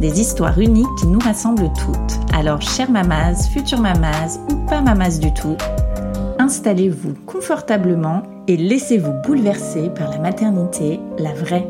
Des histoires uniques qui nous rassemblent toutes. Alors, chère mamas, future mamas ou pas mamas du tout, installez-vous confortablement et laissez-vous bouleverser par la maternité, la vraie.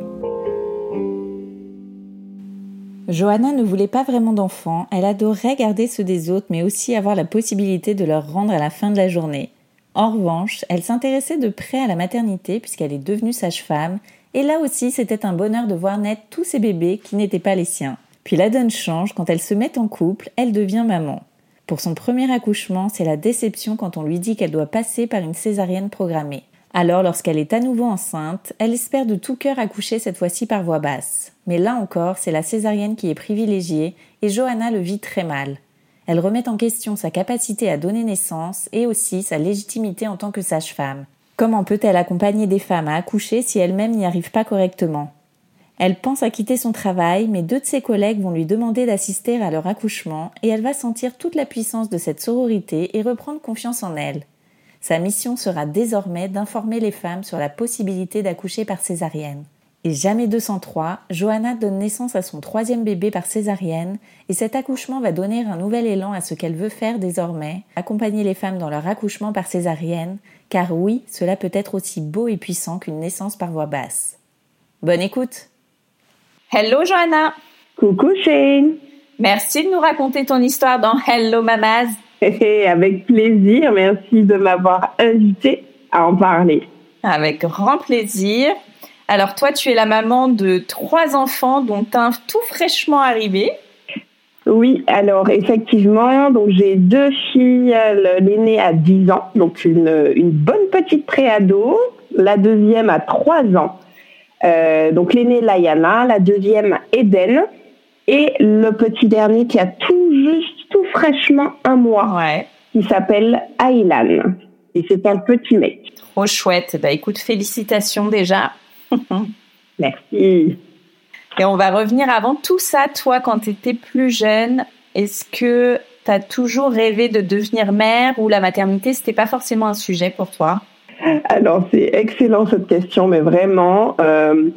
Johanna ne voulait pas vraiment d'enfants, elle adorait garder ceux des autres mais aussi avoir la possibilité de leur rendre à la fin de la journée. En revanche, elle s'intéressait de près à la maternité puisqu'elle est devenue sage-femme et là aussi c'était un bonheur de voir naître tous ces bébés qui n'étaient pas les siens. Puis la donne change, quand elle se met en couple, elle devient maman. Pour son premier accouchement, c'est la déception quand on lui dit qu'elle doit passer par une césarienne programmée. Alors, lorsqu'elle est à nouveau enceinte, elle espère de tout cœur accoucher cette fois-ci par voie basse. Mais là encore, c'est la césarienne qui est privilégiée et Johanna le vit très mal. Elle remet en question sa capacité à donner naissance et aussi sa légitimité en tant que sage-femme. Comment peut-elle accompagner des femmes à accoucher si elle-même n'y arrive pas correctement? Elle pense à quitter son travail, mais deux de ses collègues vont lui demander d'assister à leur accouchement et elle va sentir toute la puissance de cette sororité et reprendre confiance en elle. Sa mission sera désormais d'informer les femmes sur la possibilité d'accoucher par césarienne. Et jamais 203, Johanna donne naissance à son troisième bébé par césarienne, et cet accouchement va donner un nouvel élan à ce qu'elle veut faire désormais, accompagner les femmes dans leur accouchement par césarienne, car oui, cela peut être aussi beau et puissant qu'une naissance par voie basse. Bonne écoute Hello Johanna. Coucou Shane. Merci de nous raconter ton histoire dans Hello Mamas. Avec plaisir, merci de m'avoir invité à en parler. Avec grand plaisir. Alors toi, tu es la maman de trois enfants dont un tout fraîchement arrivé. Oui, alors effectivement, donc j'ai deux filles, l'aînée a 10 ans, donc une, une bonne petite préado, la deuxième a 3 ans, euh, donc l'aînée Layana, la deuxième Eden, et le petit dernier qui a tout juste, tout fraîchement un mois, Ouais. qui s'appelle Aylan. Et c'est un petit mec. Trop chouette. Bah écoute, félicitations déjà. Merci. Et on va revenir avant tout ça, toi, quand tu étais plus jeune, est-ce que tu as toujours rêvé de devenir mère ou la maternité, c'était pas forcément un sujet pour toi? Alors, c'est excellent cette question, mais vraiment, euh,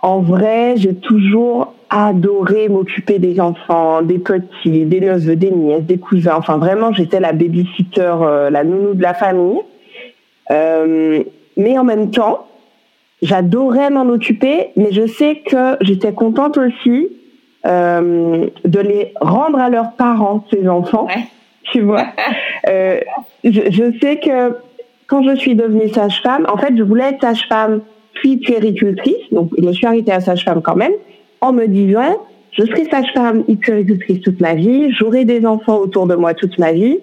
en vrai, j'ai toujours adoré m'occuper des enfants, des petits, des neveux, des nièces, des cousins. Enfin, vraiment, j'étais la babysitter, euh, la nounou de la famille. Euh, mais en même temps, j'adorais m'en occuper, mais je sais que j'étais contente aussi euh, de les rendre à leurs parents, ces enfants. Ouais. Tu vois? Euh, je, je sais que quand je suis devenue sage-femme, en fait, je voulais être sage-femme puis puéricultrice, donc je me suis arrêtée à sage-femme quand même, en me disant, je serai sage-femme et puéricultrice toute ma vie, j'aurai des enfants autour de moi toute ma vie,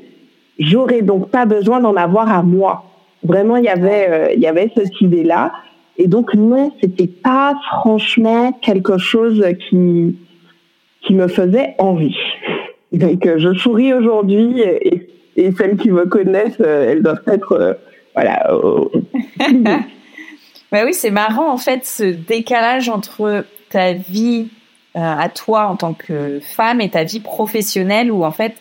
j'aurai donc pas besoin d'en avoir à moi. Vraiment, il y avait, euh, il y avait cette idée-là. Et donc, non, c'était pas franchement quelque chose qui, qui me faisait envie. Donc, je souris aujourd'hui et, et celles qui me connaissent, euh, elles doivent être, euh, voilà, Bah oui, c'est marrant en fait ce décalage entre ta vie euh, à toi en tant que femme et ta vie professionnelle où en fait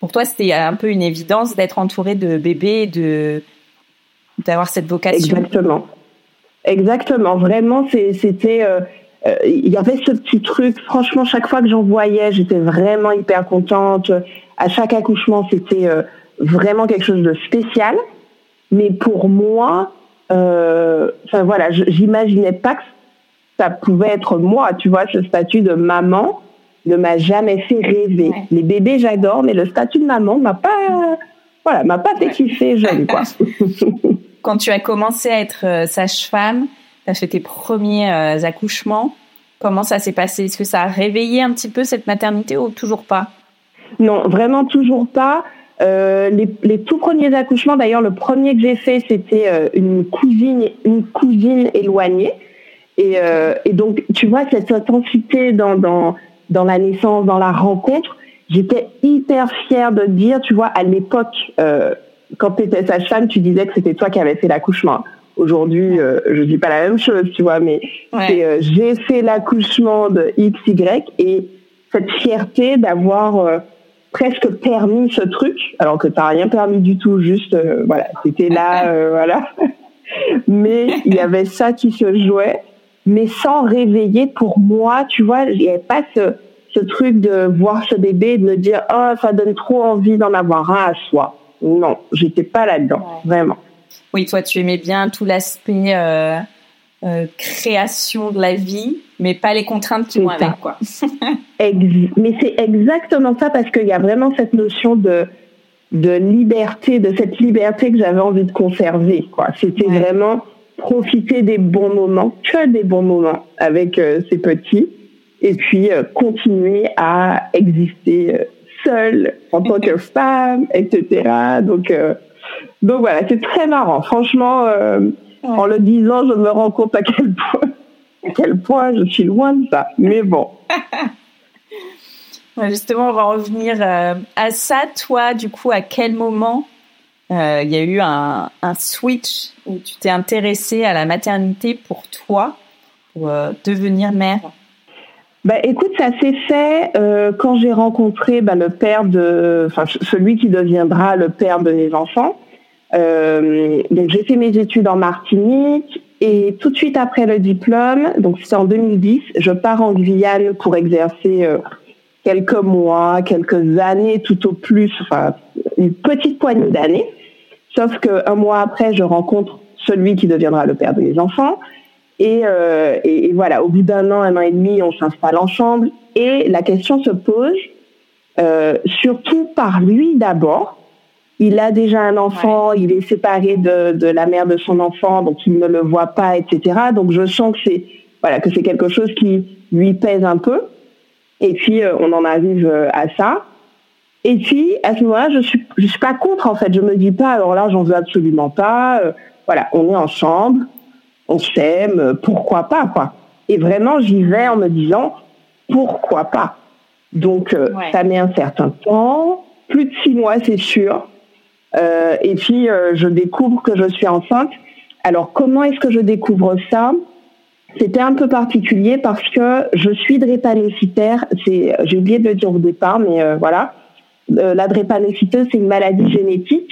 pour toi c'était un peu une évidence d'être entourée de bébés de d'avoir cette vocation. Exactement. Exactement. Vraiment, c'était. euh, il y avait ce petit truc. Franchement, chaque fois que j'en voyais, j'étais vraiment hyper contente. À chaque accouchement, c'était vraiment quelque chose de spécial. Mais pour moi, enfin voilà, j'imaginais pas que ça pouvait être moi, tu vois, ce statut de maman ne m'a jamais fait rêver. Les bébés, j'adore, mais le statut de maman m'a pas, voilà, m'a pas fait kiffer jeune, quoi. Quand tu as commencé à être euh, sage-femme, tu as fait tes premiers euh, accouchements. Comment ça s'est passé? Est-ce que ça a réveillé un petit peu cette maternité ou toujours pas? Non, vraiment toujours pas. Euh, les, les, tout premiers accouchements, d'ailleurs, le premier que j'ai fait, c'était euh, une cousine, une cousine éloignée. Et, euh, et, donc, tu vois, cette intensité dans, dans, dans la naissance, dans la rencontre, j'étais hyper fière de dire, tu vois, à l'époque, euh, quand tu étais sage-femme, tu disais que c'était toi qui avais fait l'accouchement. Aujourd'hui, euh, je dis pas la même chose, tu vois, mais euh, j'ai fait l'accouchement de X, Y et cette fierté d'avoir euh, presque permis ce truc, alors que t'as rien permis du tout, juste, voilà, c'était là, voilà. mais il y avait ça qui se jouait mais sans réveiller pour moi, tu vois, il n'y avait pas ce, ce truc de voir ce bébé et de me dire oh ça donne trop envie d'en avoir un à soi. Non, j'étais pas là-dedans, vraiment. Oui, toi tu aimais bien tout l'aspect euh, euh, création de la vie, mais pas les contraintes qui vont avec quoi. mais c'est exactement ça parce qu'il y a vraiment cette notion de de liberté, de cette liberté que j'avais envie de conserver. Quoi, c'était vraiment profiter des bons moments, que des bons moments avec euh, ces petits, et puis euh, continuer à exister euh, seule en tant que femme, etc. Donc, donc voilà, c'est très marrant. Franchement, en le disant, je me rends compte à quel point, à quel point je suis loin de ça. Mais bon. Justement, on va revenir à ça. Toi, du coup, à quel moment euh, il y a eu un, un switch où tu t'es intéressée à la maternité pour toi, pour euh, devenir mère? Bah, écoute, ça s'est fait euh, quand j'ai rencontré bah, le père de, enfin celui qui deviendra le père de mes enfants. Euh, donc j'ai fait mes études en Martinique et tout de suite après le diplôme, donc c'est en 2010, je pars en Guyane pour exercer euh, quelques mois, quelques années tout au plus, enfin une petite poignée d'années. Sauf qu'un mois après, je rencontre celui qui deviendra le père de mes enfants. Et, euh, et, voilà, au bout d'un an, un an et demi, on s'installe ensemble. Et la question se pose, euh, surtout par lui d'abord. Il a déjà un enfant, il est séparé de, de, la mère de son enfant, donc il ne le voit pas, etc. Donc je sens que c'est voilà que c'est quelque chose qui lui pèse un peu. Et puis euh, on en arrive euh, à ça. Et puis, à ce moment-là, je suis, je suis pas contre, en fait. Je me dis pas, alors là, j'en veux absolument pas. Euh, voilà, on est ensemble, on s'aime, pourquoi pas, quoi. Et vraiment, j'y vais en me disant, pourquoi pas. Donc, euh, ça met un certain temps, plus de six mois, c'est sûr. Et puis, je découvre que je suis enceinte. Alors, comment est-ce que je découvre ça? C'était un peu particulier parce que je suis drépanocytaire. C'est, j'ai oublié de le dire au départ, mais voilà euh, la drépanocytose, c'est une maladie génétique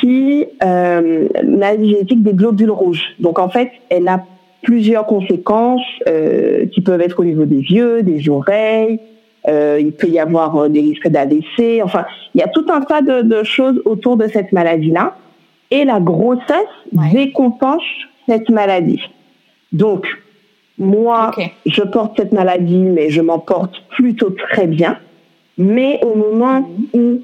qui, euh, maladie génétique des globules rouges. Donc en fait, elle a plusieurs conséquences euh, qui peuvent être au niveau des yeux, des oreilles. Euh, il peut y avoir euh, des risques d'ADC. Enfin, il y a tout un tas de, de choses autour de cette maladie-là. Et la grossesse récompense cette maladie. Donc, moi, je porte cette maladie, mais je m'en porte plutôt très bien. Mais au moment où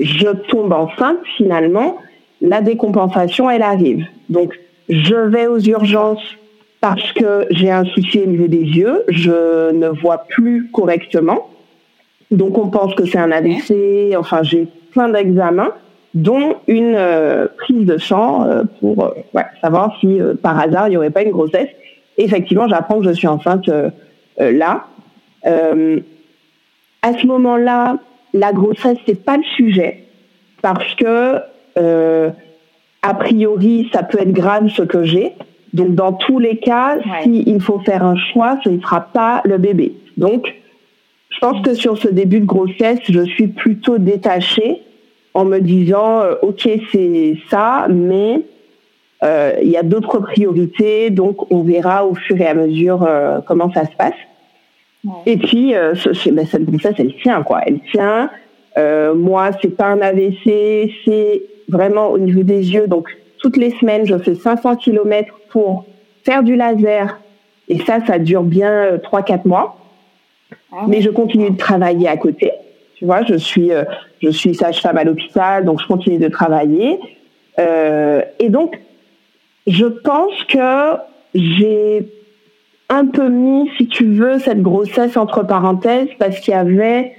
je tombe enceinte, finalement, la décompensation, elle arrive. Donc, je vais aux urgences parce que j'ai un souci au niveau des yeux, je ne vois plus correctement. Donc, on pense que c'est un ADC, enfin, j'ai plein d'examens, dont une euh, prise de sang euh, pour euh, ouais, savoir si par hasard il n'y aurait pas une grossesse. effectivement, j'apprends que je suis enceinte là à ce moment-là, la grossesse c'est pas le sujet parce que euh, a priori ça peut être grave ce que j'ai. Donc dans tous les cas, s'il faut faire un choix, ce ne sera pas le bébé. Donc je pense que sur ce début de grossesse, je suis plutôt détachée en me disant euh, ok c'est ça, mais il y a d'autres priorités, donc on verra au fur et à mesure comment ça se passe. Et puis, ben, cette grossesse, elle tient, quoi. Elle tient. moi, c'est pas un AVC, c'est vraiment au niveau des yeux. Donc, toutes les semaines, je fais 500 km pour faire du laser. Et ça, ça dure bien 3-4 mois. Ah Mais je continue de travailler à côté. Tu vois, je suis, euh, je suis sage-femme à l'hôpital, donc je continue de travailler. Euh, et donc, je pense que j'ai un peu mis, si tu veux, cette grossesse entre parenthèses parce qu'il y avait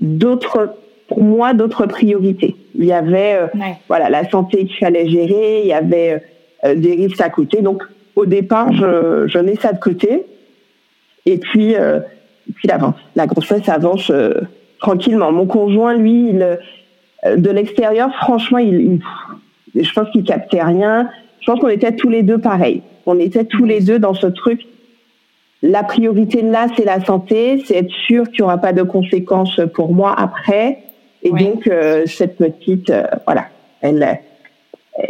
d'autres, pour moi, d'autres priorités. Il y avait, euh, voilà, la santé qu'il fallait gérer, il y avait des risques à côté. Donc, au départ, je, je mets ça de côté. Et puis, euh, puis. La grossesse avance euh, tranquillement. Mon conjoint, lui, il, euh, de l'extérieur, franchement, il, je pense qu'il captait rien. Je pense qu'on était tous les deux pareils. On était tous les deux dans ce truc. La priorité là, c'est la santé, c'est être sûr qu'il n'y aura pas de conséquences pour moi après. Et donc, euh, cette petite, voilà, elle,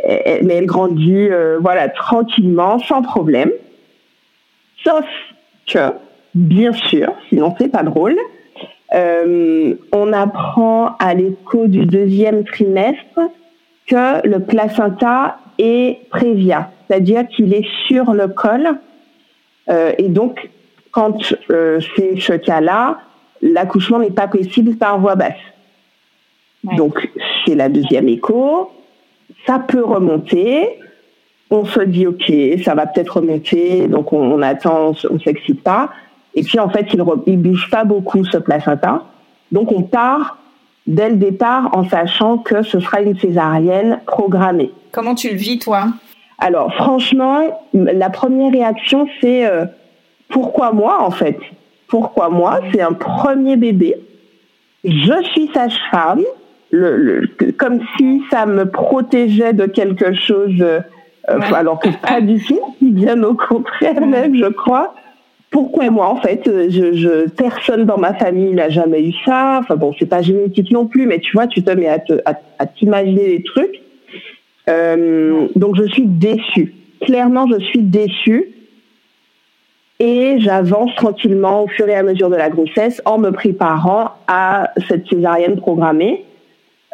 elle, mais elle grandit, voilà, tranquillement, sans problème. Sauf que bien sûr, sinon c'est pas drôle. Euh, on apprend à l'écho du deuxième trimestre que le placenta est prévia, c'est-à-dire qu'il est sur le col. Euh, et donc, quand euh, c'est ce cas-là, l'accouchement n'est pas possible par voie basse. Donc, c'est la deuxième écho. Ça peut remonter. On se dit, OK, ça va peut-être remonter. Donc, on, on attend, on ne s'excite pas. Et puis en fait, il ne bouge pas beaucoup ce placenta. Donc on part dès le départ en sachant que ce sera une césarienne programmée. Comment tu le vis toi? Alors franchement, la première réaction c'est euh, pourquoi moi en fait? Pourquoi moi? C'est un premier bébé. Je suis sage-femme, le, comme si ça me protégeait de quelque chose, euh, alors que pas du tout, bien au contraire même, je crois pourquoi moi en fait je, je, personne dans ma famille n'a jamais eu ça. Enfin bon c'est pas génétique non plus mais tu vois tu te mets à, à, t'imaginer des trucs. Euh, donc je suis déçue. Clairement je suis déçue. Et j'avance tranquillement au fur et à mesure de la grossesse en me préparant à cette césarienne programmée.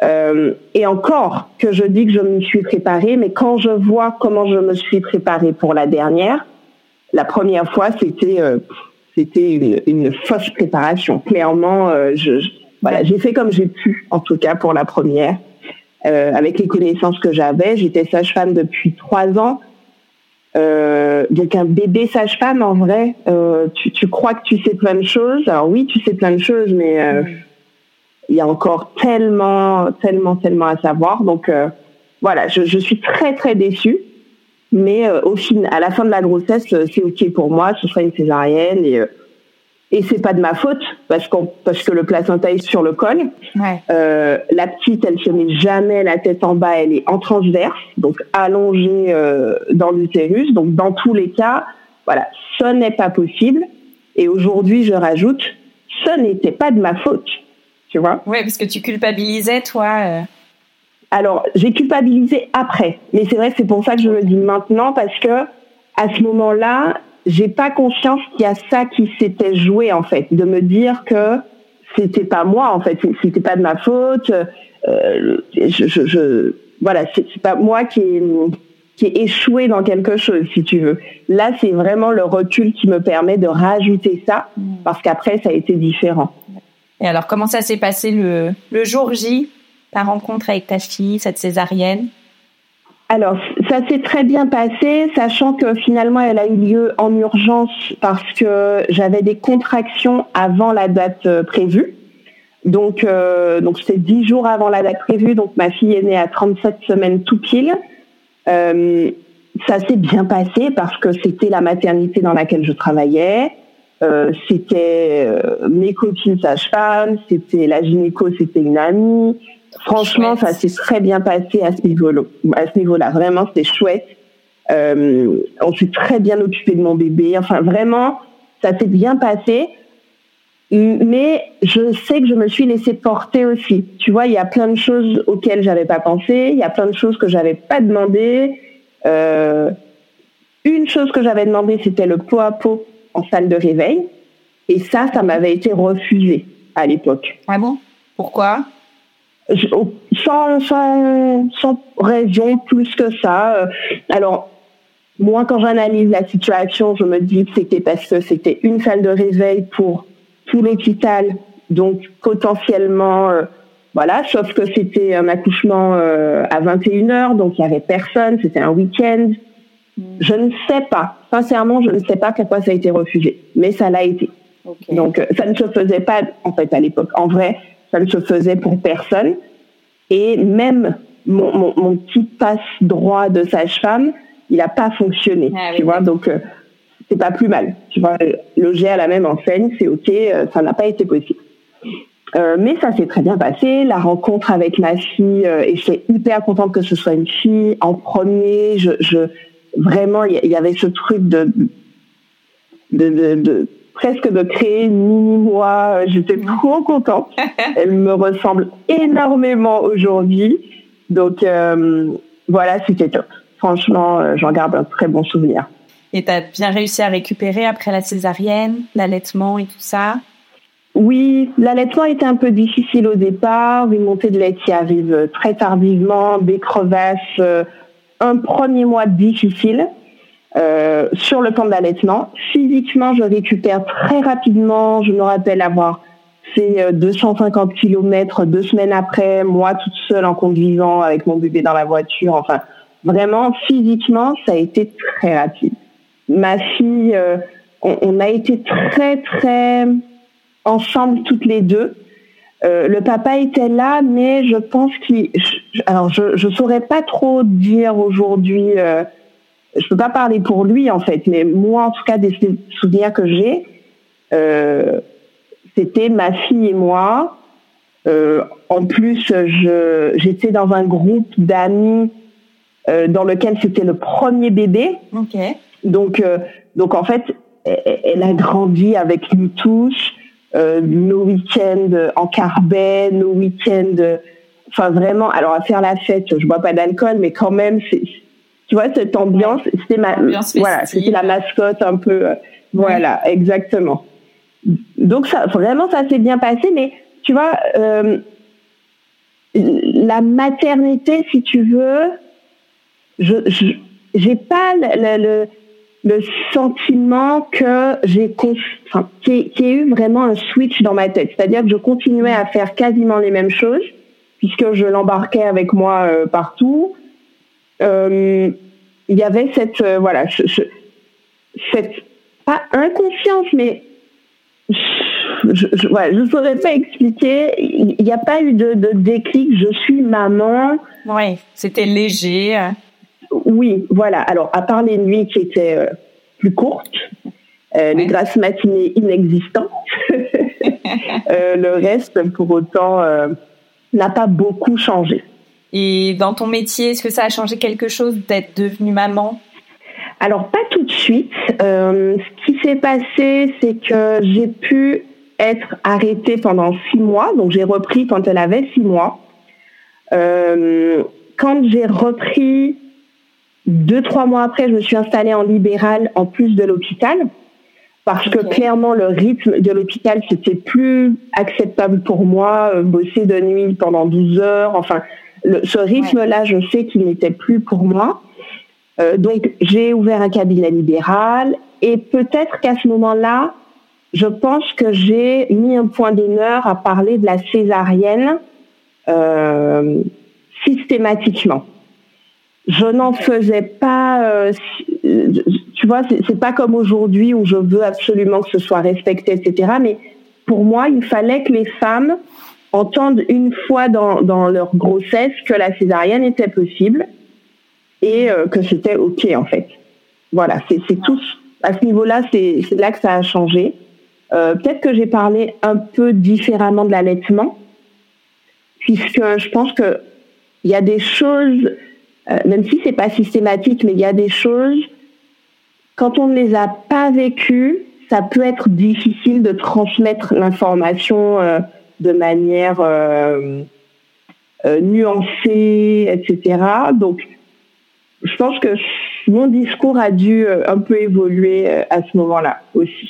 Euh, et encore que je dis que je me suis préparée mais quand je vois comment je me suis préparée pour la dernière la première fois, c'était euh, c'était une, une, fausse préparation. Clairement, euh, je, voilà, j'ai fait comme j'ai pu, en tout cas pour la première, euh, avec les connaissances que j'avais. J'étais sage-femme depuis trois ans. Euh, donc un bébé sage-femme, en vrai, euh, tu, tu, crois que tu sais plein de choses? Alors oui, tu sais plein de choses, mais euh, il y a encore tellement, tellement, tellement à savoir. Donc voilà, je, je, suis très, très déçue. Mais euh, au fin, à la fin de la grossesse, euh, c'est ok pour moi, ce sera une césarienne et euh, et c'est pas de ma faute parce qu'on parce que le placenta est sur le col. Ouais. Euh, la petite, elle se met jamais la tête en bas, elle est en transverse, donc allongée euh, dans l'utérus. Donc dans tous les cas, voilà, ce n'est pas possible. Et aujourd'hui, je rajoute, ce n'était pas de ma faute, tu vois. Oui, parce que tu culpabilisais toi. Alors, j'ai culpabilisé après, mais c'est vrai c'est pour ça que je le dis maintenant parce que à ce moment-là, j'ai pas conscience qu'il y a ça qui s'était joué en fait, de me dire que c'était pas moi en fait, c'était pas de ma faute. Euh, je, je, je, voilà, c'est pas moi qui ai, qui est échoué dans quelque chose, si tu veux. Là, c'est vraiment le recul qui me permet de rajouter ça, mm. parce qu'après, ça a été différent. Et alors, comment ça s'est passé le, le jour J? Ta rencontre avec ta fille, cette césarienne? Alors, ça s'est très bien passé, sachant que finalement, elle a eu lieu en urgence parce que j'avais des contractions avant la date euh, prévue. Donc, euh, donc c'était dix jours avant la date prévue. Donc, ma fille est née à 37 semaines tout pile. Euh, ça s'est bien passé parce que c'était la maternité dans laquelle je travaillais. C'était mes copines sages-femmes, c'était la gynéco, c'était une amie. Franchement, ça s'est très bien passé à ce niveau-là. Vraiment, c'était chouette. Euh, on s'est très bien occupé de mon bébé. Enfin, vraiment, ça s'est bien passé. Mais je sais que je me suis laissée porter aussi. Tu vois, il y a plein de choses auxquelles j'avais pas pensé. Il y a plein de choses que j'avais pas demandé. une chose que j'avais demandé, c'était le pot à pot en salle de réveil. Et ça, ça m'avait été refusé à l'époque. Ah bon? Pourquoi? Sans, sans, sans, raison plus que ça. Alors, moi, quand j'analyse la situation, je me dis que c'était parce que c'était une salle de réveil pour tout l'hôpital, donc potentiellement, euh, voilà, sauf que c'était un accouchement euh, à 21h, donc il n'y avait personne, c'était un week-end. Hmm. Je ne sais pas, sincèrement, je ne sais pas pourquoi ça a été refusé, mais ça l'a été. Donc euh, ça ne se faisait pas en fait à l'époque. En vrai, ça ne se faisait pour personne. Et même mon, mon, petit passe droit de sage-femme, il n'a pas fonctionné. Ah tu vois, donc euh, c'est pas plus mal. Tu vois, loger à la même enseigne, c'est ok, euh, ça n'a pas été possible. Euh, mais ça s'est très bien passé. La rencontre avec ma fille, et j'étais hyper contente que ce soit une fille en premier. Je, je vraiment, il y, avait ce truc de, de, de, de presque de créer une mini-moi. J'étais trop contente. Elle me ressemble énormément aujourd'hui. Donc euh, voilà, c'était top. Franchement, euh, j'en garde un très bon souvenir. Et tu as bien réussi à récupérer après la césarienne, l'allaitement et tout ça? Oui, l'allaitement était un peu difficile au départ. Une montée de lait qui arrive très tardivement, des crevasses, euh, un premier mois difficile. Euh, sur le plan de l'allaitement. Physiquement, je récupère très rapidement. Je me rappelle avoir fait 250 euh, km deux semaines après, moi toute seule en conduisant avec mon bébé dans la voiture. Enfin, vraiment, physiquement, ça a été très rapide. Ma fille, euh, on, a été très, très ensemble toutes les deux. le papa était là, mais je pense qu'il... Alors, je ne saurais pas trop dire aujourd'hui je peux pas parler pour lui en fait, mais moi en tout cas des souvenirs que j'ai, euh, c'était ma fille et moi. Euh, en plus, je j'étais dans un groupe d'amis euh, dans lequel c'était le premier bébé. Ok. Donc euh, donc en fait, elle, a grandi avec nous tous. Euh, nos week-ends en carbet, nos week-ends, enfin vraiment. Alors à faire la fête, je bois pas d'alcool, mais quand même, c'est tu vois cette ambiance c'était ma voilà c'était la mascotte un peu euh, voilà exactement. Donc ça vraiment ça s'est bien passé mais tu vois euh, la maternité si tu veux je j'ai pas le, le, sentiment que j'ai enfin, qu'il y, ait eu vraiment un switch dans ma tête. C'est-à-dire que je continuais à faire quasiment les mêmes choses puisque je l'embarquais avec moi euh, partout il y avait cette euh, voilà cette pas inconscience mais je ne saurais pas expliquer. Il n'y a pas eu de, déclic. Je suis maman. Oui, c'était léger. Oui, voilà. Alors, à part les nuits qui étaient euh, plus courtes, les grasses matinées inexistantes, le reste, pour autant, n'a pas beaucoup changé. Et dans ton métier, est-ce que ça a changé quelque chose d'être devenue maman? Alors pas tout de suite. Euh, ce qui s'est passé, c'est que j'ai pu être arrêtée pendant six mois. Donc j'ai repris quand elle avait six mois. Euh, quand j'ai repris, deux, trois mois après, je me suis installée en libéral en plus de l'hôpital. Parce que clairement, le rythme de l'hôpital, c'était plus acceptable pour moi. Euh, bosser de nuit pendant 12 heures. Enfin, ce rythme-là, je sais qu'il n'était plus pour moi. Euh, donc, j'ai ouvert un cabinet libéral et peut-être qu'à ce moment-là, je pense que j'ai mis un point d'honneur à parler de la césarienne euh, systématiquement. Je n'en faisais pas, euh, tu vois, c'est pas comme aujourd'hui où je veux absolument que ce soit respecté, etc. Mais pour moi, il fallait que les femmes entendent une fois dans, dans leur grossesse que la césarienne était possible et euh, que c'était OK en fait. Voilà, c'est tout. À ce niveau-là, c'est là que ça a changé. Euh, Peut-être que j'ai parlé un peu différemment de l'allaitement, puisque je pense que il y a des choses, euh, même si c'est pas systématique, mais il y a des choses quand on ne les a pas vécues, ça peut être difficile de transmettre l'information euh, de manière euh, euh, nuancée, etc. Donc, je pense que mon discours a dû euh, un peu évoluer à ce moment-là aussi.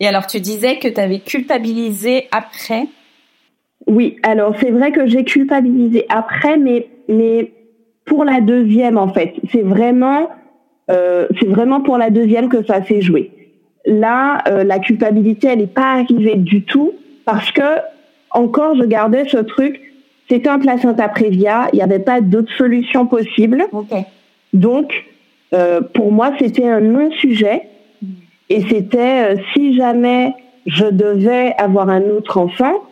Et alors, tu disais que tu avais culpabilisé après? Oui, alors c'est vrai que j'ai culpabilisé après, mais, mais pour la deuxième, en fait. C'est vraiment, euh, c'est vraiment pour la deuxième que ça s'est joué. Là, la culpabilité, elle n'est pas arrivée du tout parce que, encore, je gardais ce truc, c'était un placenta prévia, il n'y avait pas d'autre solution possible. Donc, euh, pour moi, c'était un non-sujet. Et c'était, euh, si jamais je devais avoir un autre enfant,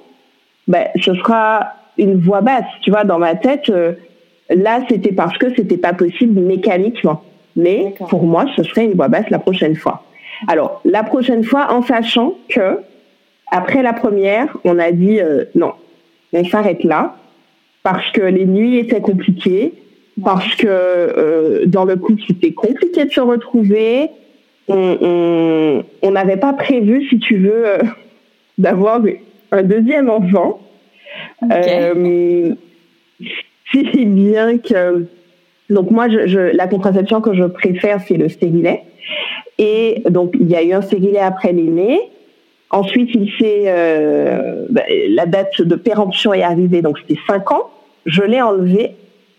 ben, ce sera une voix basse. Tu vois, dans ma tête, euh, là, c'était parce que c'était pas possible mécaniquement. Mais pour moi, ce serait une voix basse la prochaine fois. Alors, la prochaine fois, en sachant que, après la première, on a dit non, on s'arrête là, parce que les nuits étaient compliquées, parce que euh, dans le couple, c'était compliqué de se retrouver. On n'avait pas prévu, si tu veux, euh, d'avoir un deuxième enfant. Euh, si bien que... Donc moi, je, la contraception que je préfère, c'est le stérilet. Et donc, il y a eu un stérilet après l'aîné. Ensuite, il s'est, bah, la date de péremption est arrivée, donc c'était 5 ans. Je l'ai enlevé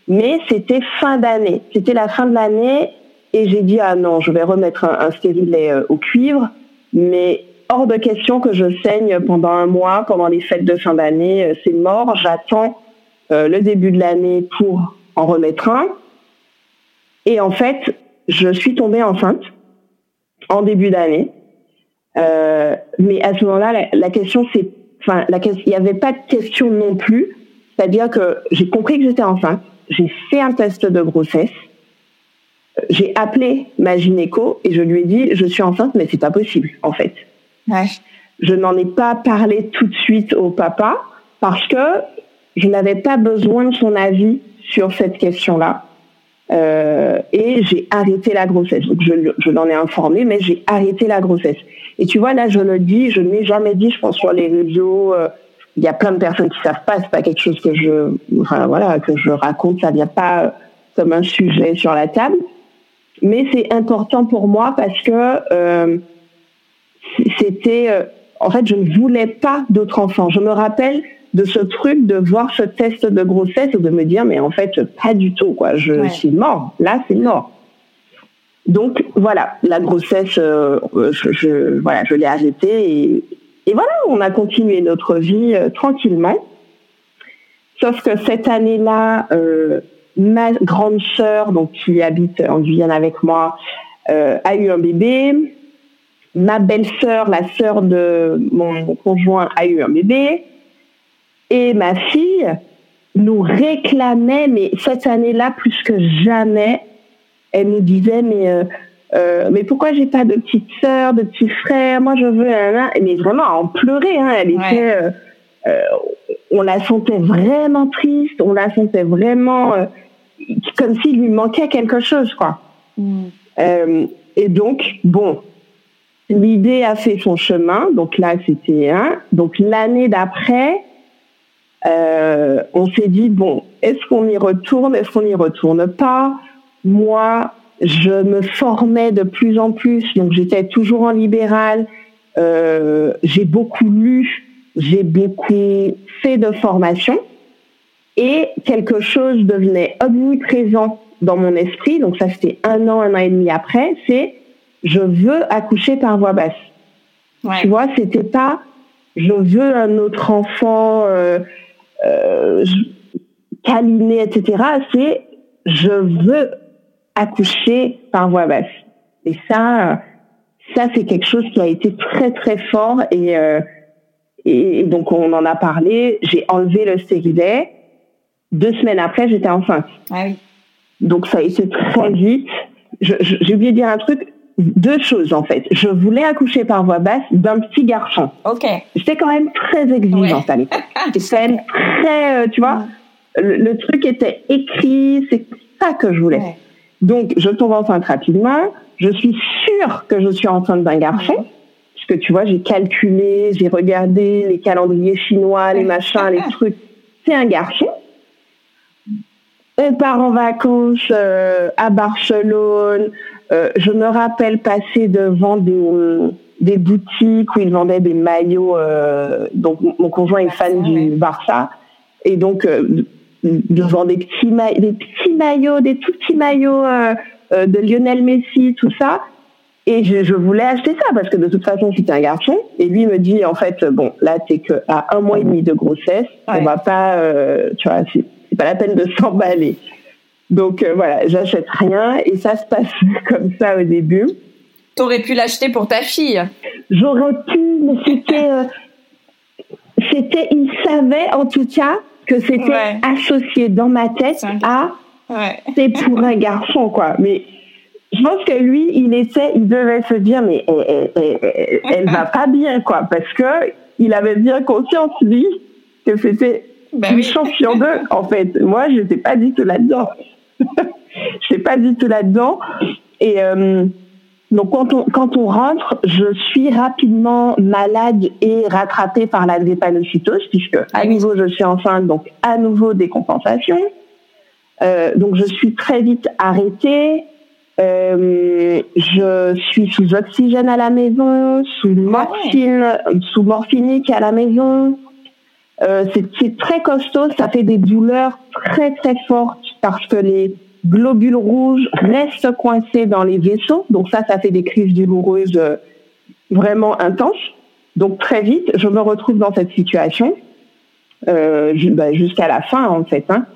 mais c'était fin d'année. C'était la fin de l'année et j'ai dit, ah non, je vais remettre un, stérilet euh, au cuivre, mais hors de question que je saigne pendant un mois, pendant les fêtes de fin d'année. Euh, c'est mort. J'attends euh, le début de l'année pour en remettre un. Et en fait, je suis tombée enceinte en début d'année. Mais à ce moment-là, la, question, c'est, enfin, il n'y avait pas de question non plus. C'est-à-dire que j'ai compris que j'étais enceinte j'ai fait un test de grossesse. J'ai appelé ma gynéco et je lui ai dit je suis enceinte mais c'est pas possible en fait. Je n'en ai pas parlé tout de suite au papa parce que je n'avais pas besoin de son avis sur cette question-là. Euh, et j'ai arrêté la grossesse. Donc je, je l'en ai informé, mais j'ai arrêté la grossesse. Et tu vois, là, je le dis, je n'ai jamais dit, je pense, sur les réseaux, euh, il y a plein de personnes qui savent pas, c'est pas quelque chose que je, enfin, voilà, que je raconte, ça vient pas comme un sujet sur la table, mais c'est important pour moi parce que euh, c'était, euh, en fait, je ne voulais pas d'autres enfants. Je me rappelle de ce truc de voir ce test de grossesse et de me dire, mais en fait, pas du tout, quoi. Je suis mort. Là, c'est mort. Donc voilà, la grossesse, euh, je, je, voilà, je l'ai arrêtée et, et voilà, on a continué notre vie euh, tranquillement. Sauf que cette année-là, euh, ma grande sœur, donc qui habite en Guyane avec moi, euh, a eu un bébé. Ma belle-sœur, la sœur de mon conjoint, a eu un bébé. Et ma fille nous réclamait, mais cette année-là, plus que jamais, elle nous disait, mais euh, mais pourquoi j'ai pas de petite sœur, de petit frère Moi, je veux un. Mais vraiment à en pleurer. Hein. Elle était. Euh, euh, on la sentait vraiment triste. On la sentait vraiment comme s'il lui manquait quelque chose, quoi. Mm. et donc, bon, l'idée a fait son chemin. Donc là, c'était un. Donc l'année d'après, on s'est dit bon, est-ce qu'on y retourne Est-ce qu'on n'y retourne pas? Moi, je me formais de plus en plus, donc j'étais toujours en libéral. Euh, j'ai beaucoup lu, j'ai beaucoup fait de formation et quelque chose devenait omniprésent dans mon esprit. Donc ça c'était un an, un an et demi après. C'est je veux accoucher par voix basse. Tu vois, c'était pas je veux un autre enfant euh, euh, etc. C'est je veux accoucher par voie basse. Et ça, ça c'est quelque chose qui a été très très fort et euh, et donc on en a parlé. J'ai enlevé le stérilet. Deux semaines après, j'étais enceinte. Ah oui. Donc ça a été très vite. J'ai oublié de dire un truc. Deux choses en fait. Je voulais accoucher par voie basse d'un petit garçon. Ok. J'étais quand même très exigeante à l'époque. C'était très, euh, tu vois, le, truc était écrit. C'est ça que je voulais. Donc, je tombe enceinte rapidement. Je suis sûre que je suis enceinte d'un garçon. Puisque tu vois, j'ai calculé, j'ai regardé les calendriers chinois, les machins, les trucs. C'est un garçon. on part en vacances euh, à Barcelone. Euh, je me rappelle passer devant des, des boutiques où ils vendaient des maillots. Euh, donc mon conjoint est fan du Barça. Et donc devant des petits, des petits maillots, des tout petits maillots de Lionel Messi, tout ça. Et je, voulais acheter ça parce que de toute façon, c'était un garçon. Et lui me dit, en fait, bon, là, t'es que à un mois et demi de grossesse. On va pas, tu vois, c'est pas la peine de s'emballer. Donc euh, voilà, j'achète rien et ça se passe comme ça au début. T'aurais pu l'acheter pour ta fille. J'aurais pu, mais c'était, euh, c'était, il savait en tout cas que c'était associé dans ma tête à, c'est pour un garçon quoi. Mais je pense que lui, il essaie, il devait se dire mais elle, va pas bien quoi, parce que il avait bien conscience lui que c'était ben une chance sur deux en fait. Moi, je n'étais pas du tout là-dedans. je n'étais pas du tout là-dedans. Et euh, donc quand on, quand on rentre, je suis rapidement malade et rattrapée par la drépanocytose, puisque à nouveau je suis enceinte, donc à nouveau des compensations. Euh, donc je suis très vite arrêtée. Euh, je suis sous oxygène à la maison, sous ah morphine, sous morphinique à la maison. Euh, c'est très costaud, ça fait des douleurs très très fortes parce que les globules rouges restent coincés dans les vaisseaux. Donc ça, ça fait des crises douloureuses euh, vraiment intenses. Donc très vite, je me retrouve dans cette situation euh, bah, jusqu'à la fin en fait. Hein.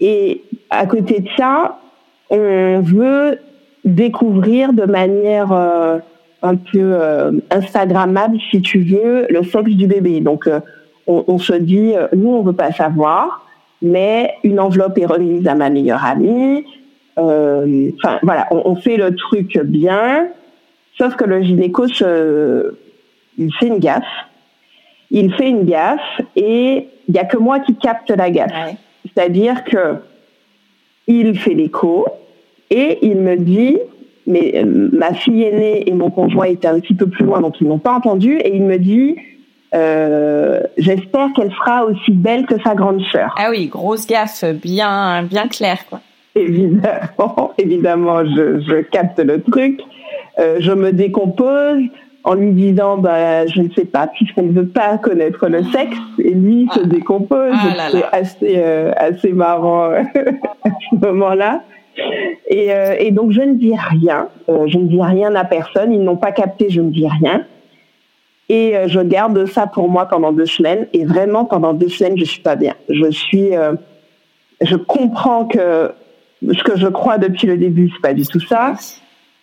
Et à côté de ça, on veut découvrir de manière un peu instagrammable, si tu veux, le sexe du bébé. Donc on, se dit, nous, on veut pas savoir, mais une enveloppe est remise à ma meilleure amie. Euh, enfin, voilà, on, fait le truc bien, sauf que le gynéco, il fait une gaffe. Il fait une gaffe et il y a que moi qui capte la gaffe. C'est-à-dire que il fait l'écho et il me dit, mais euh, ma fille aînée et mon conjoint étaient un petit peu plus loin, donc ils n'ont pas entendu, et il me dit, euh, j'espère qu'elle sera aussi belle que sa grande sœur. Ah oui, grosse gaffe, bien, bien claire, quoi. Évidemment, évidemment, je, je capte le truc. Euh, je me décompose en lui disant, bah, je ne sais pas, puisqu'on ne veut pas connaître le sexe, et lui se ah. décompose. Ah c'est assez, euh, assez marrant à ce moment-là. Et, et, donc je ne dis rien, je ne dis rien à personne, ils n'ont pas capté, je ne dis rien. Et euh, je garde ça pour moi pendant deux semaines. Et vraiment, pendant deux semaines, je suis pas bien. Je suis, euh, je comprends que ce que je crois depuis le début, c'est pas du tout ça.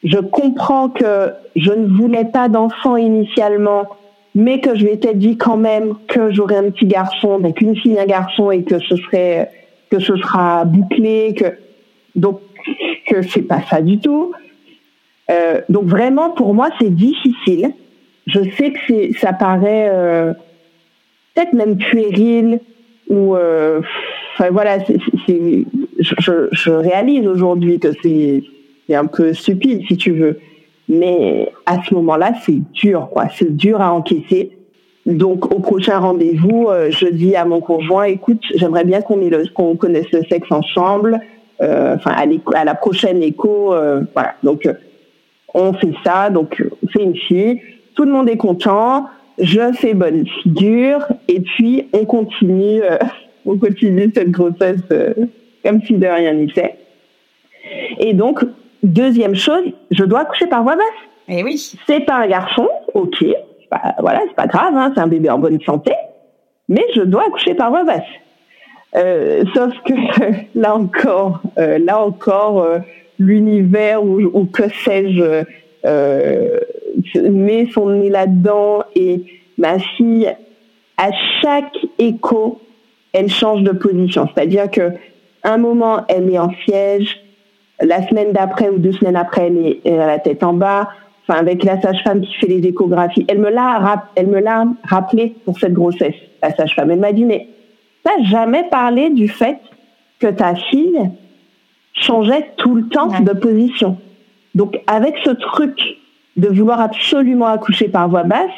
Je comprends que je ne voulais pas d'enfant initialement, mais que je m'étais dit quand même que j'aurais un petit garçon, donc une fille, un garçon, et que ce serait, que ce sera bouclé, que donc que c'est pas ça du tout. Euh, donc vraiment, pour moi, c'est difficile je sais que ça paraît euh, peut-être même puéril ou euh, enfin voilà, je, je, réalise aujourd'hui que c'est un peu stupide si tu veux, mais à ce moment-là c'est dur quoi, c'est dur à encaisser. Donc au prochain rendez-vous, euh, je dis à mon conjoint, écoute, j'aimerais bien qu'on qu'on connaisse le sexe ensemble. Enfin à, la prochaine écho, voilà. Donc on fait ça, donc on fait une fille tout le monde est content, je fais bonne figure, et puis on continue, euh, on continue cette grossesse euh, comme si de rien n'était. Et donc, deuxième chose, je dois accoucher par voie basse. Et eh oui. C'est pas un garçon, ok, voilà, c'est pas grave, hein, c'est un bébé en bonne santé, mais je dois accoucher par voie basse. Euh, sauf que là encore, là encore, l'univers ou, ou, que sais-je met son nez là-dedans et ma fille, à chaque écho, elle change de position. C'est-à-dire que un moment, elle est en siège, la semaine d'après ou deux semaines après, elle est à la tête en bas. Enfin, avec la sage-femme qui fait les échographies, elle me l'a, elle me l'a rappelé pour cette grossesse. La sage-femme, elle m'a dit mais t'as jamais parlé du fait que ta fille changeait tout le temps de position. Donc avec ce truc de vouloir absolument accoucher par voie basse,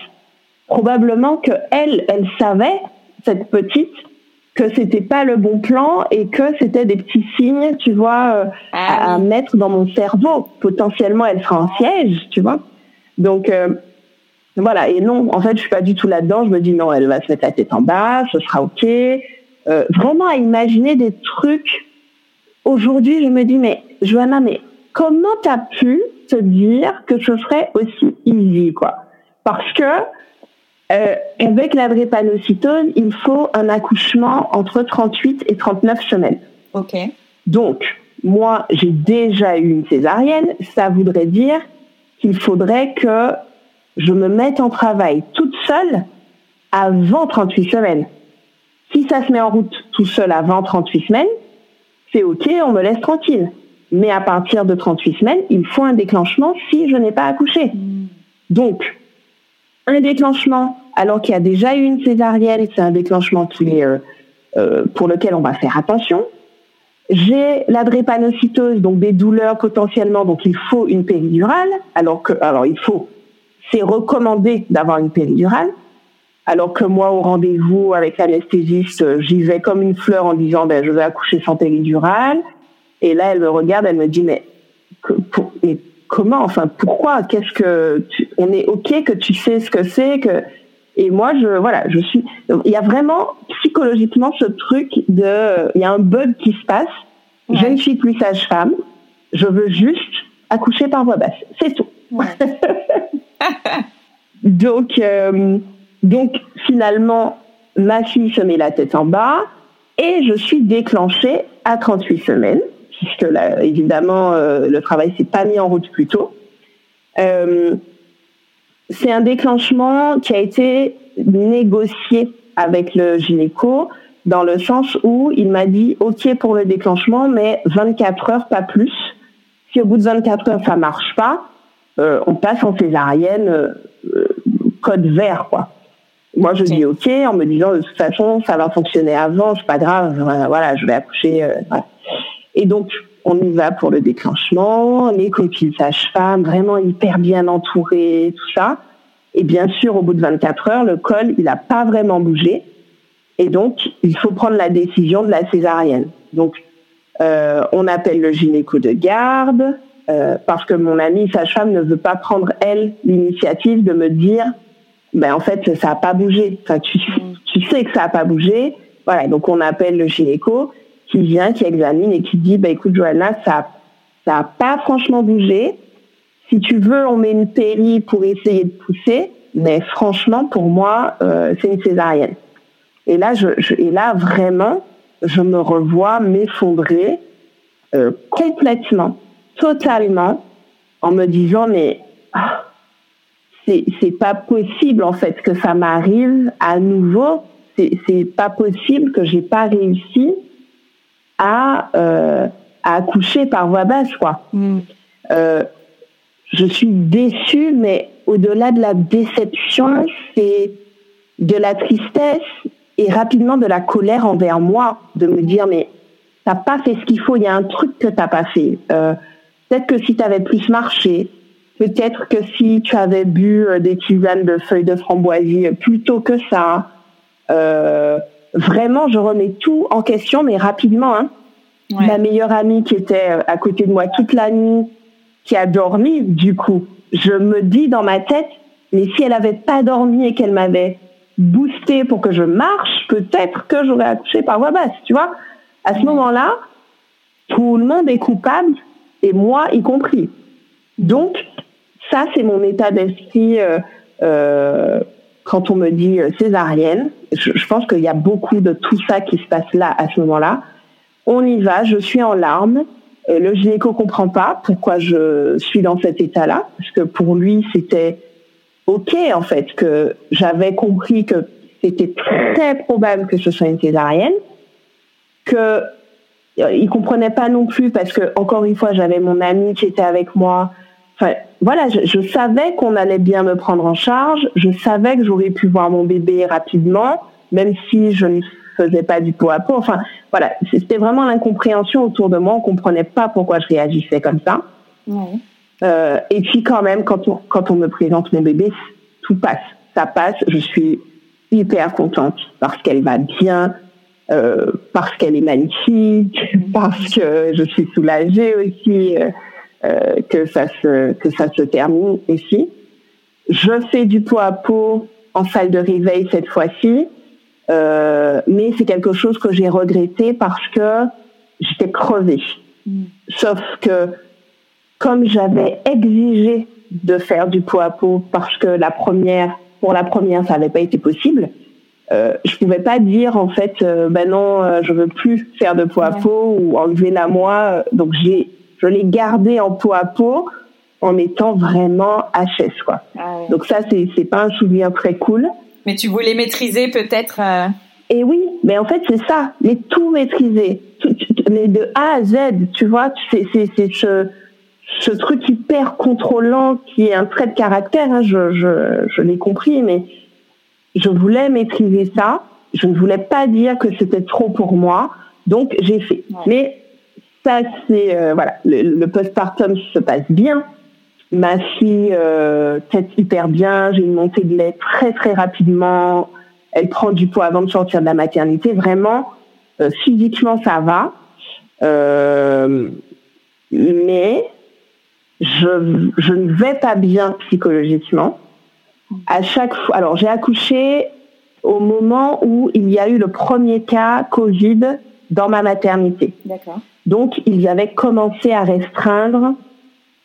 probablement que elle, elle savait, cette petite, que c'était pas le bon plan et que c'était des petits signes, tu vois, euh, ah à, mettre dans mon cerveau. Potentiellement, elle sera en siège, tu vois. Donc euh, voilà. Et non, en fait, je suis pas du tout là-dedans. Je me dis non, elle va se mettre la tête en bas, ce sera ok. Euh, vraiment à imaginer des trucs. Aujourd'hui, je me dis mais Johanna, mais comment t'as pu te dire que ce serait aussi easy, quoi Parce que euh, avec la drépanocytose, il faut un accouchement entre 38 et 39 semaines. Ok. Donc, moi, j'ai déjà eu une césarienne. Ça voudrait dire qu'il faudrait que je me mette en travail toute seule avant 38 semaines. Si ça se met en route tout seul avant 38 semaines, c'est OK, on me laisse tranquille. Mais à partir de 38 semaines, il faut un déclenchement si je n'ai pas accouché. Donc, un déclenchement alors qu'il y a déjà eu une césarienne, c'est un déclenchement qui est, euh, euh, pour lequel on va faire attention. J'ai la drépanocytose, donc des douleurs potentiellement, donc il faut une péridurale, alors que, alors il faut, c'est recommandé d'avoir une péridurale, alors que moi, au rendez-vous avec l'anesthésiste, j'y vais comme une fleur en disant, ben, je vais accoucher sans péridurale. Et là, elle me regarde, elle me dit, mais, mais comment, enfin, pourquoi, qu'est-ce que, on est ok que tu sais ce que c'est, que, et moi, je, voilà, je suis, il y a vraiment psychologiquement ce truc de, il y a un bug qui se passe. Je ne suis plus sage-femme. Je veux juste accoucher par voie basse. C'est tout. donc, euh, donc, finalement, ma fille se met la tête en bas et je suis déclenchée à 38 semaines, puisque là, évidemment, euh, le travail s'est pas mis en route plus tôt. Euh, c'est un déclenchement qui a été négocié avec le gynéco dans le sens où il m'a dit OK pour le déclenchement, mais 24 heures, pas plus. Si au bout de 24 heures, ça marche pas, euh, on passe en césarienne euh, code vert, quoi. Moi, je dis OK en me disant de toute façon, ça va fonctionner avant, c'est pas grave, voilà, je vais accoucher. Euh, Et donc, on y va pour le déclenchement, les copines sages-femmes, vraiment hyper bien entourées, tout ça. Et bien sûr, au bout de 24 heures, le col, il n'a pas vraiment bougé. Et donc, il faut prendre la décision de la césarienne. Donc, euh, on appelle le gynéco de garde, euh, parce que mon amie sage-femme ne veut pas prendre, elle, l'initiative de me dire, ben en fait, ça n'a pas bougé. Enfin, tu, tu sais que ça n'a pas bougé. Voilà, donc on appelle le gynéco qui vient, qui examine et qui dit, bah, écoute, Johanna, ça n'a pas franchement bougé. Si tu veux, on met une péri pour essayer de pousser, mais franchement, pour moi, euh, c'est une césarienne. Et là, je, et là, vraiment, je me revois m'effondrer euh, complètement, totalement, en me disant, mais ah, c'est pas possible, en fait, que ça m'arrive à nouveau. C'est pas possible que j'ai pas réussi à, euh, à accoucher par voie basse, quoi. Mm. Euh, je suis déçue, mais au-delà de la déception, c'est de la tristesse et rapidement de la colère envers moi, de me dire mais t'as pas fait ce qu'il faut, il y a un truc que t'as pas fait. Euh, peut-être que si tu avais plus marché, peut-être que si tu avais bu des tisanes de feuilles de framboisie plutôt que ça, euh, vraiment, je remets tout en question, mais rapidement. Hein. Ma meilleure amie qui était euh, à côté de moi toute la nuit, qui a dormi, du coup, je me dis dans ma tête, mais si elle avait pas dormi et qu'elle m'avait boosté pour que je marche, peut-être que j'aurais accouché par voie basse, tu vois. À ce moment-là, tout le monde est coupable, et moi y compris. Donc, ça, c'est mon état d'esprit euh, euh, quand on me dit euh, césarienne, je, pense qu'il y a beaucoup de tout ça qui se passe là à ce moment-là. On y va, je suis en larmes. Euh, le gynéco comprend pas pourquoi je suis dans cet état-là, parce que pour lui c'était ok en fait que j'avais compris que c'était très probable que ce soit une césarienne, que euh, il comprenait pas non plus parce que encore une fois j'avais mon ami qui était avec moi Enfin, voilà, je, savais qu'on allait bien me prendre en charge. Je savais que j'aurais pu voir mon bébé rapidement, même si je ne faisais pas du pot à pot. Enfin, voilà, c'était vraiment l'incompréhension autour de moi. On comprenait pas pourquoi je réagissais comme ça. Euh, et puis quand même, quand on, quand on me présente mon bébé, tout passe. Ça passe. Je suis hyper contente parce qu'elle va bien, euh, parce qu'elle est magnifique, parce que je suis soulagée aussi euh, euh, que ça se que ça se termine ici. Je fais du poids à peau en salle de réveil cette fois-ci, euh, mais c'est quelque chose que j'ai regretté parce que j'étais crevée. Mm. Sauf que comme j'avais exigé de faire du poids à peau parce que la première, pour la première, ça n'avait pas été possible, euh, je pouvais pas dire en fait, euh, ben non, euh, je veux plus faire de poids à peau ou enlever la moi. Donc j'ai, je l'ai gardé en poids à peau en étant vraiment HS quoi. Ah Donc ça c'est c'est pas un souvenir très cool. Mais tu voulais maîtriser peut-être. Euh, Et oui, mais en fait c'est ça, mais tout maîtriser, mais de A à Z, tu vois, c'est c'est c'est ce ce truc hyper contrôlant qui est un trait de caractère. Hein, je je je l'ai compris, mais je voulais maîtriser ça. Je ne voulais pas dire que c'était trop pour moi. Donc, j'ai fait. Mais ça, c'est... Euh, voilà, le, postpartum se passe bien. Ma fille euh, tête hyper bien. J'ai une montée de lait très, très rapidement. Elle prend du poids avant de sortir de la maternité. Vraiment, euh, physiquement, ça va. Euh, mais je, je ne vais pas bien psychologiquement à chaque fois. Alors, j'ai accouché au moment où il y a eu le premier cas Covid dans ma maternité. D'accord. Donc, ils avaient commencé à restreindre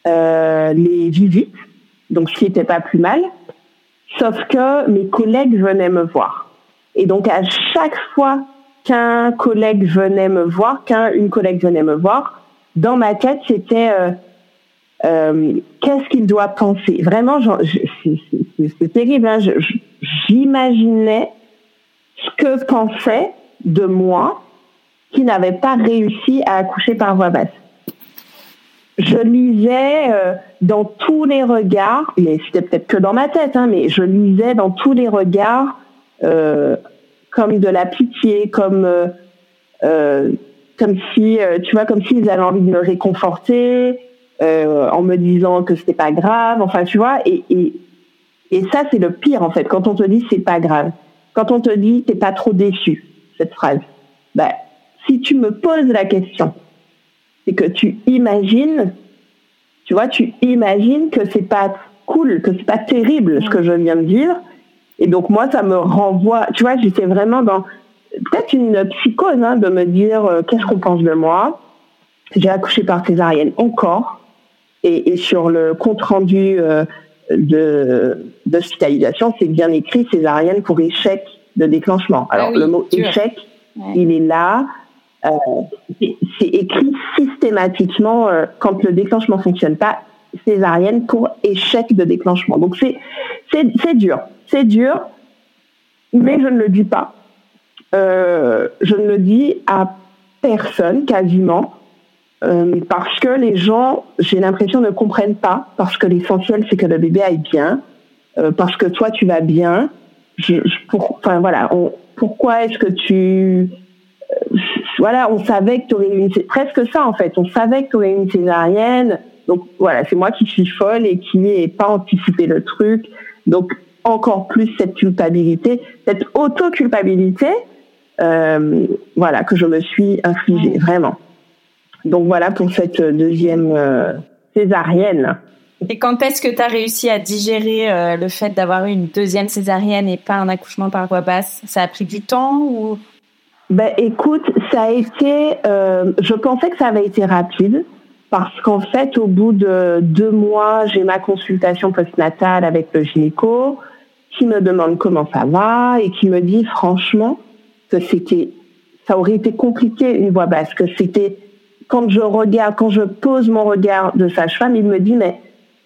euh, les visites, donc ce qui n'était pas plus mal. Sauf que mes collègues venaient me voir. Et donc, à chaque fois qu'un collègue venait me voir, qu'une collègue venait me voir, dans ma tête, c'était euh, euh, qu'est-ce qu'il doit penser? Vraiment, c'est terrible. Hein J'imaginais ce que pensait de moi qui n'avait pas réussi à accoucher par voie basse. Je lisais euh, dans tous les regards, mais c'était peut-être que dans ma tête, hein, mais je lisais dans tous les regards euh, comme de la pitié, comme euh, comme si, tu vois, comme s'ils avaient envie de me réconforter, euh, en me disant que c'était pas grave. Enfin, tu vois, et, et, et ça, c'est le pire, en fait, quand on te dit c'est pas grave. Quand on te dit t'es pas trop déçu, cette phrase. Ben, si tu me poses la question, c'est que tu imagines, tu vois, tu imagines que c'est pas cool, que c'est pas terrible ce que je viens de dire. Et donc, moi, ça me renvoie, tu vois, j'étais vraiment dans peut-être une psychose hein, de me dire euh, qu'est-ce qu'on pense de moi. J'ai accouché par césarienne encore et, et sur le compte rendu euh, de d'hospitalisation, c'est bien écrit césarienne pour échec de déclenchement. Ah Alors le mot échec, il est là. Euh, c'est écrit systématiquement euh, quand le déclenchement fonctionne pas, césarienne pour échec de déclenchement. Donc c'est c'est dur, c'est dur, mais je ne le dis pas. Euh, je ne le dis à personne quasiment. Euh, parce que les gens, j'ai l'impression, ne comprennent pas, parce que l'essentiel, c'est que le bébé aille bien, euh, parce que toi, tu vas bien. Je, pour, enfin, voilà, pourquoi est-ce que tu... Voilà, on savait que tu aurais une... presque ça, en fait. On savait que tu aurais une césarienne. Donc, voilà, c'est moi qui suis folle et qui n'ai pas anticipé le truc. Donc, encore plus cette culpabilité, cette auto-culpabilité, euh, voilà, que je me suis infligée, vraiment. Donc voilà pour cette deuxième euh, césarienne. Et quand est-ce que tu as réussi à digérer euh, le fait d'avoir eu une deuxième césarienne et pas un accouchement par voie basse? Ça a pris du temps ou Ben écoute, ça a été. Euh, je pensais que ça avait été rapide parce qu'en fait, au bout de deux mois, j'ai ma consultation postnatale avec le gynéco qui me demande comment ça va et qui me dit franchement que c'était, ça aurait été compliqué une voix basse, que c'était quand je regarde, quand je pose mon regard de sage-femme, il me dit mais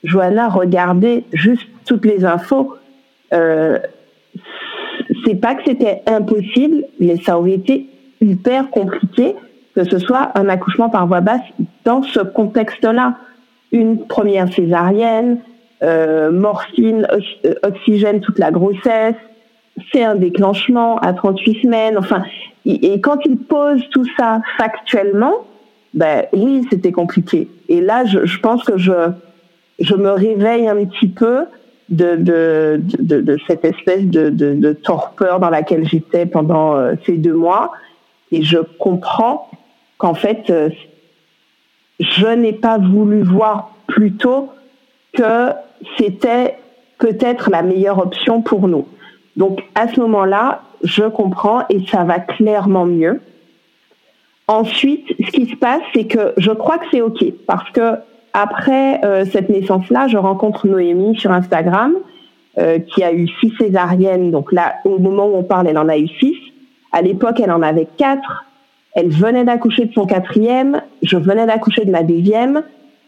Johanna, regardez juste toutes les infos. Euh, c'est pas que c'était impossible, mais ça aurait été hyper compliqué que ce soit un accouchement par voie basse dans ce contexte-là. Une première césarienne, euh, morphine, euh, oxygène toute la grossesse, c'est un déclenchement à 38 semaines. Enfin, et quand il pose tout ça factuellement, ben oui, c'était compliqué. Et là, je, je, pense que je, je me réveille un petit peu de, de, de, de cette espèce de, de, torpeur dans laquelle j'étais pendant euh, ces deux mois. Et je comprends qu'en fait, euh, je n'ai pas voulu voir plus tôt que c'était peut-être la meilleure option pour nous. Donc à ce moment-là, je comprends et ça va clairement mieux. Ensuite, ce qui se passe, c'est que je crois que c'est OK parce que après euh, cette naissance-là, je rencontre Noémie sur Instagram euh, qui a eu six césariennes. Donc là, au moment où on parle, elle en a eu six. À l'époque, elle en avait quatre. Elle venait d'accoucher de son quatrième. Je venais d'accoucher de ma deuxième.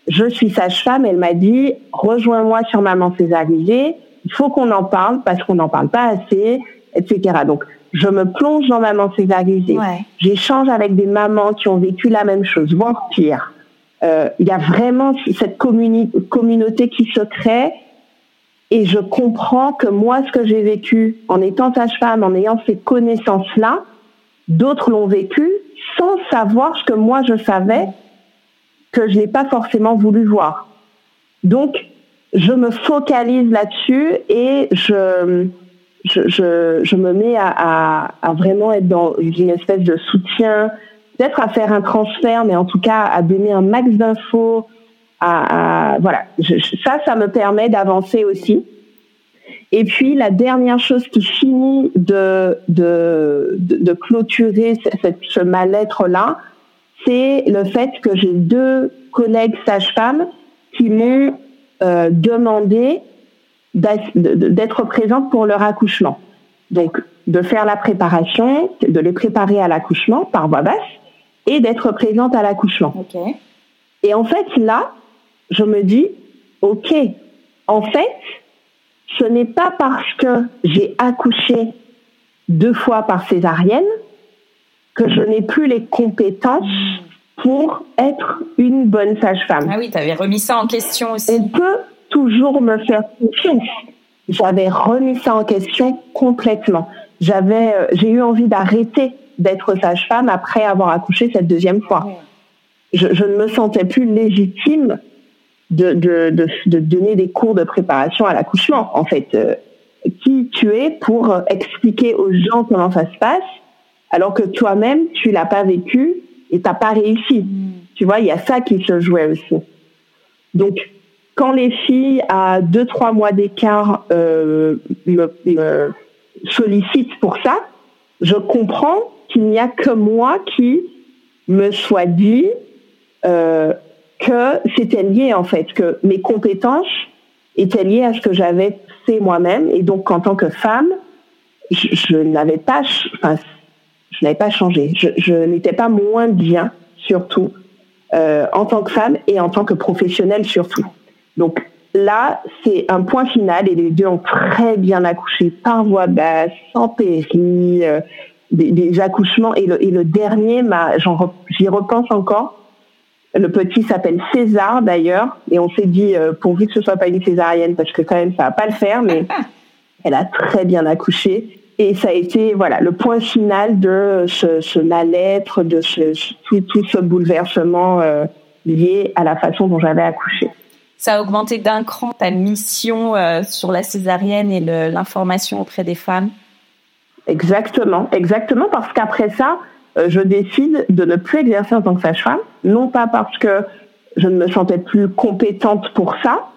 Je suis sage-femme. Elle m'a dit, rejoins-moi sur Maman Césarisée. Il faut qu'on en parle parce qu'on n'en parle pas assez, etc. Donc, je me plonge dans Maman Césarisée. J'échange avec des mamans qui ont vécu la même chose, voire pire. Euh, il y a vraiment cette communauté qui se crée et je comprends que moi, ce que j'ai vécu en étant sage-femme, en ayant ces connaissances-là, d'autres l'ont vécu sans savoir ce que moi je savais que je n'ai pas forcément voulu voir. Donc, je me focalise là-dessus et je, je, je, me mets à, à, vraiment être dans une espèce de soutien, peut-être à faire un transfert, mais en tout cas à donner un max d'infos. À, voilà, ça, ça me permet d'avancer aussi. Et puis la dernière chose qui finit de, de, de, clôturer ce mal-être-là, c'est le fait que j'ai deux collègues sages-femmes qui m'ont euh, demandé d'être présente pour leur accouchement. Donc, de faire la préparation, de les préparer à l'accouchement par voie basse et d'être présente à l'accouchement. Et en fait, là, je me dis, OK, en fait, ce n'est pas parce que j'ai accouché deux fois par césarienne que je n'ai plus les compétences pour être une bonne sage-femme. Ah oui, tu avais remis ça en question aussi. On peut toujours me faire confiance. J'avais remis ça en question complètement. J'avais, euh, j'ai eu envie d'arrêter d'être sage-femme après avoir accouché cette deuxième fois. Je, je, ne me sentais plus légitime de, de, de, de, donner des cours de préparation à l'accouchement. En fait, euh, qui tu es pour expliquer aux gens comment ça se passe, alors que toi-même tu l'as pas vécu et t'as pas réussi. Mm. Tu vois, il y a ça qui se jouait aussi. Donc, quand les filles à deux trois mois d'écart euh, me, sollicitent pour ça, je comprends qu'il n'y a que moi qui me soit dit euh, que c'était lié en fait, que mes compétences étaient liées à ce que j'avais fait moi-même et donc en tant que femme, je, n'avais pas, enfin, je n'avais pas changé. Je, n'étais pas moins bien, surtout euh, en tant que femme et en tant que professionnelle surtout. Donc là, c'est un point final et les deux ont très bien accouché par voie basse, sans péri, euh, des, accouchements. Et le, et le dernier, j'y repense encore. Le petit s'appelle César d'ailleurs, et on s'est dit euh, pourvu que ce soit pas une césarienne parce que quand même ça va pas le faire, mais elle a très bien accouché. Et ça a été voilà le point final de ce, ce mal-être, de ce, tout, tout, ce bouleversement euh, lié à la façon dont j'avais accouché ça a augmenté d'un cran ta mission euh, sur la césarienne et l'information auprès des femmes? Exactement, exactement, parce qu'après ça, euh, je décide de ne plus exercer en tant que sage-femme, non pas parce que je ne me sentais plus compétente pour ça,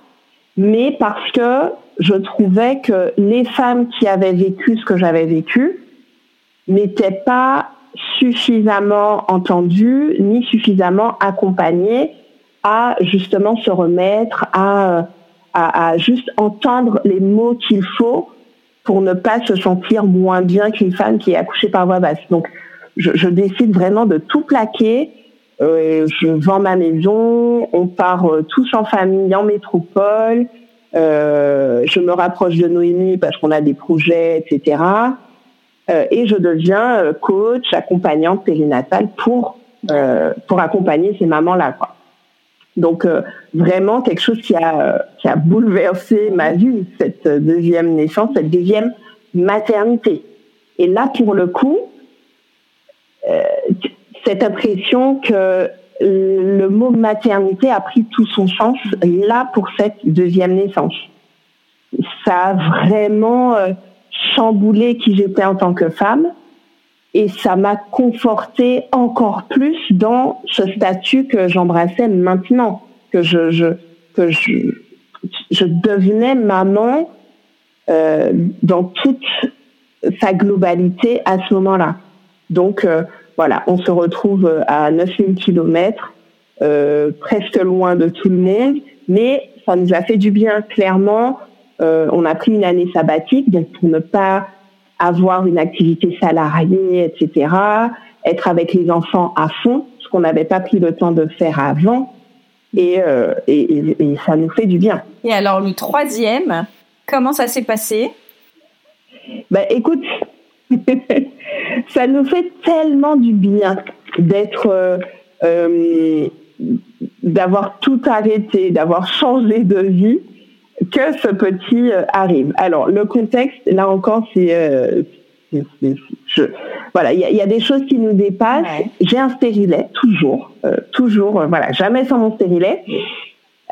mais parce que je trouvais que les femmes qui avaient vécu ce que j'avais vécu n'étaient pas suffisamment entendues ni suffisamment accompagnées à justement se remettre, à, à, juste entendre les mots qu'il faut pour ne pas se sentir moins bien qu'une femme qui est accouchée par voie basse. Donc, je, je décide vraiment de tout plaquer. Euh, je vends ma maison, on part euh, tous en famille en métropole. Euh, je me rapproche de Noémie parce qu'on a des projets, etc. Euh, et je deviens euh, coach, accompagnante périnatale pour pour accompagner ces mamans-là. Quoi. Donc euh, vraiment quelque chose qui a, qui a bouleversé ma vie, cette deuxième naissance, cette deuxième maternité. Et là, pour le coup, euh, cette impression que le mot maternité a pris tout son sens là pour cette deuxième naissance. Ça a vraiment euh, chamboulé qui j'étais en tant que femme. Et ça m'a conforté encore plus dans ce statut que j'embrassais maintenant, que je, je que je, je devenais maman euh, dans toute sa globalité à ce moment-là. Donc euh, voilà, on se retrouve à 9000 kilomètres, euh, presque loin de tout le monde, mais ça nous a fait du bien clairement. Euh, on a pris une année sabbatique donc pour ne pas avoir une activité salariée, etc., être avec les enfants à fond, ce qu'on n'avait pas pris le temps de faire avant, et, euh, et, et, ça nous fait du bien. Et alors le troisième, comment ça s'est passé? Ben écoute, ça nous fait tellement du bien d'être, euh, euh, d'avoir tout arrêté, d'avoir changé de vie que ce petit euh, arrive. Alors le contexte, là encore, c'est, euh, voilà, il y, y, a des choses qui nous dépassent. Ouais. J'ai un stérilet toujours, euh, toujours, euh, voilà, jamais sans mon stérilet.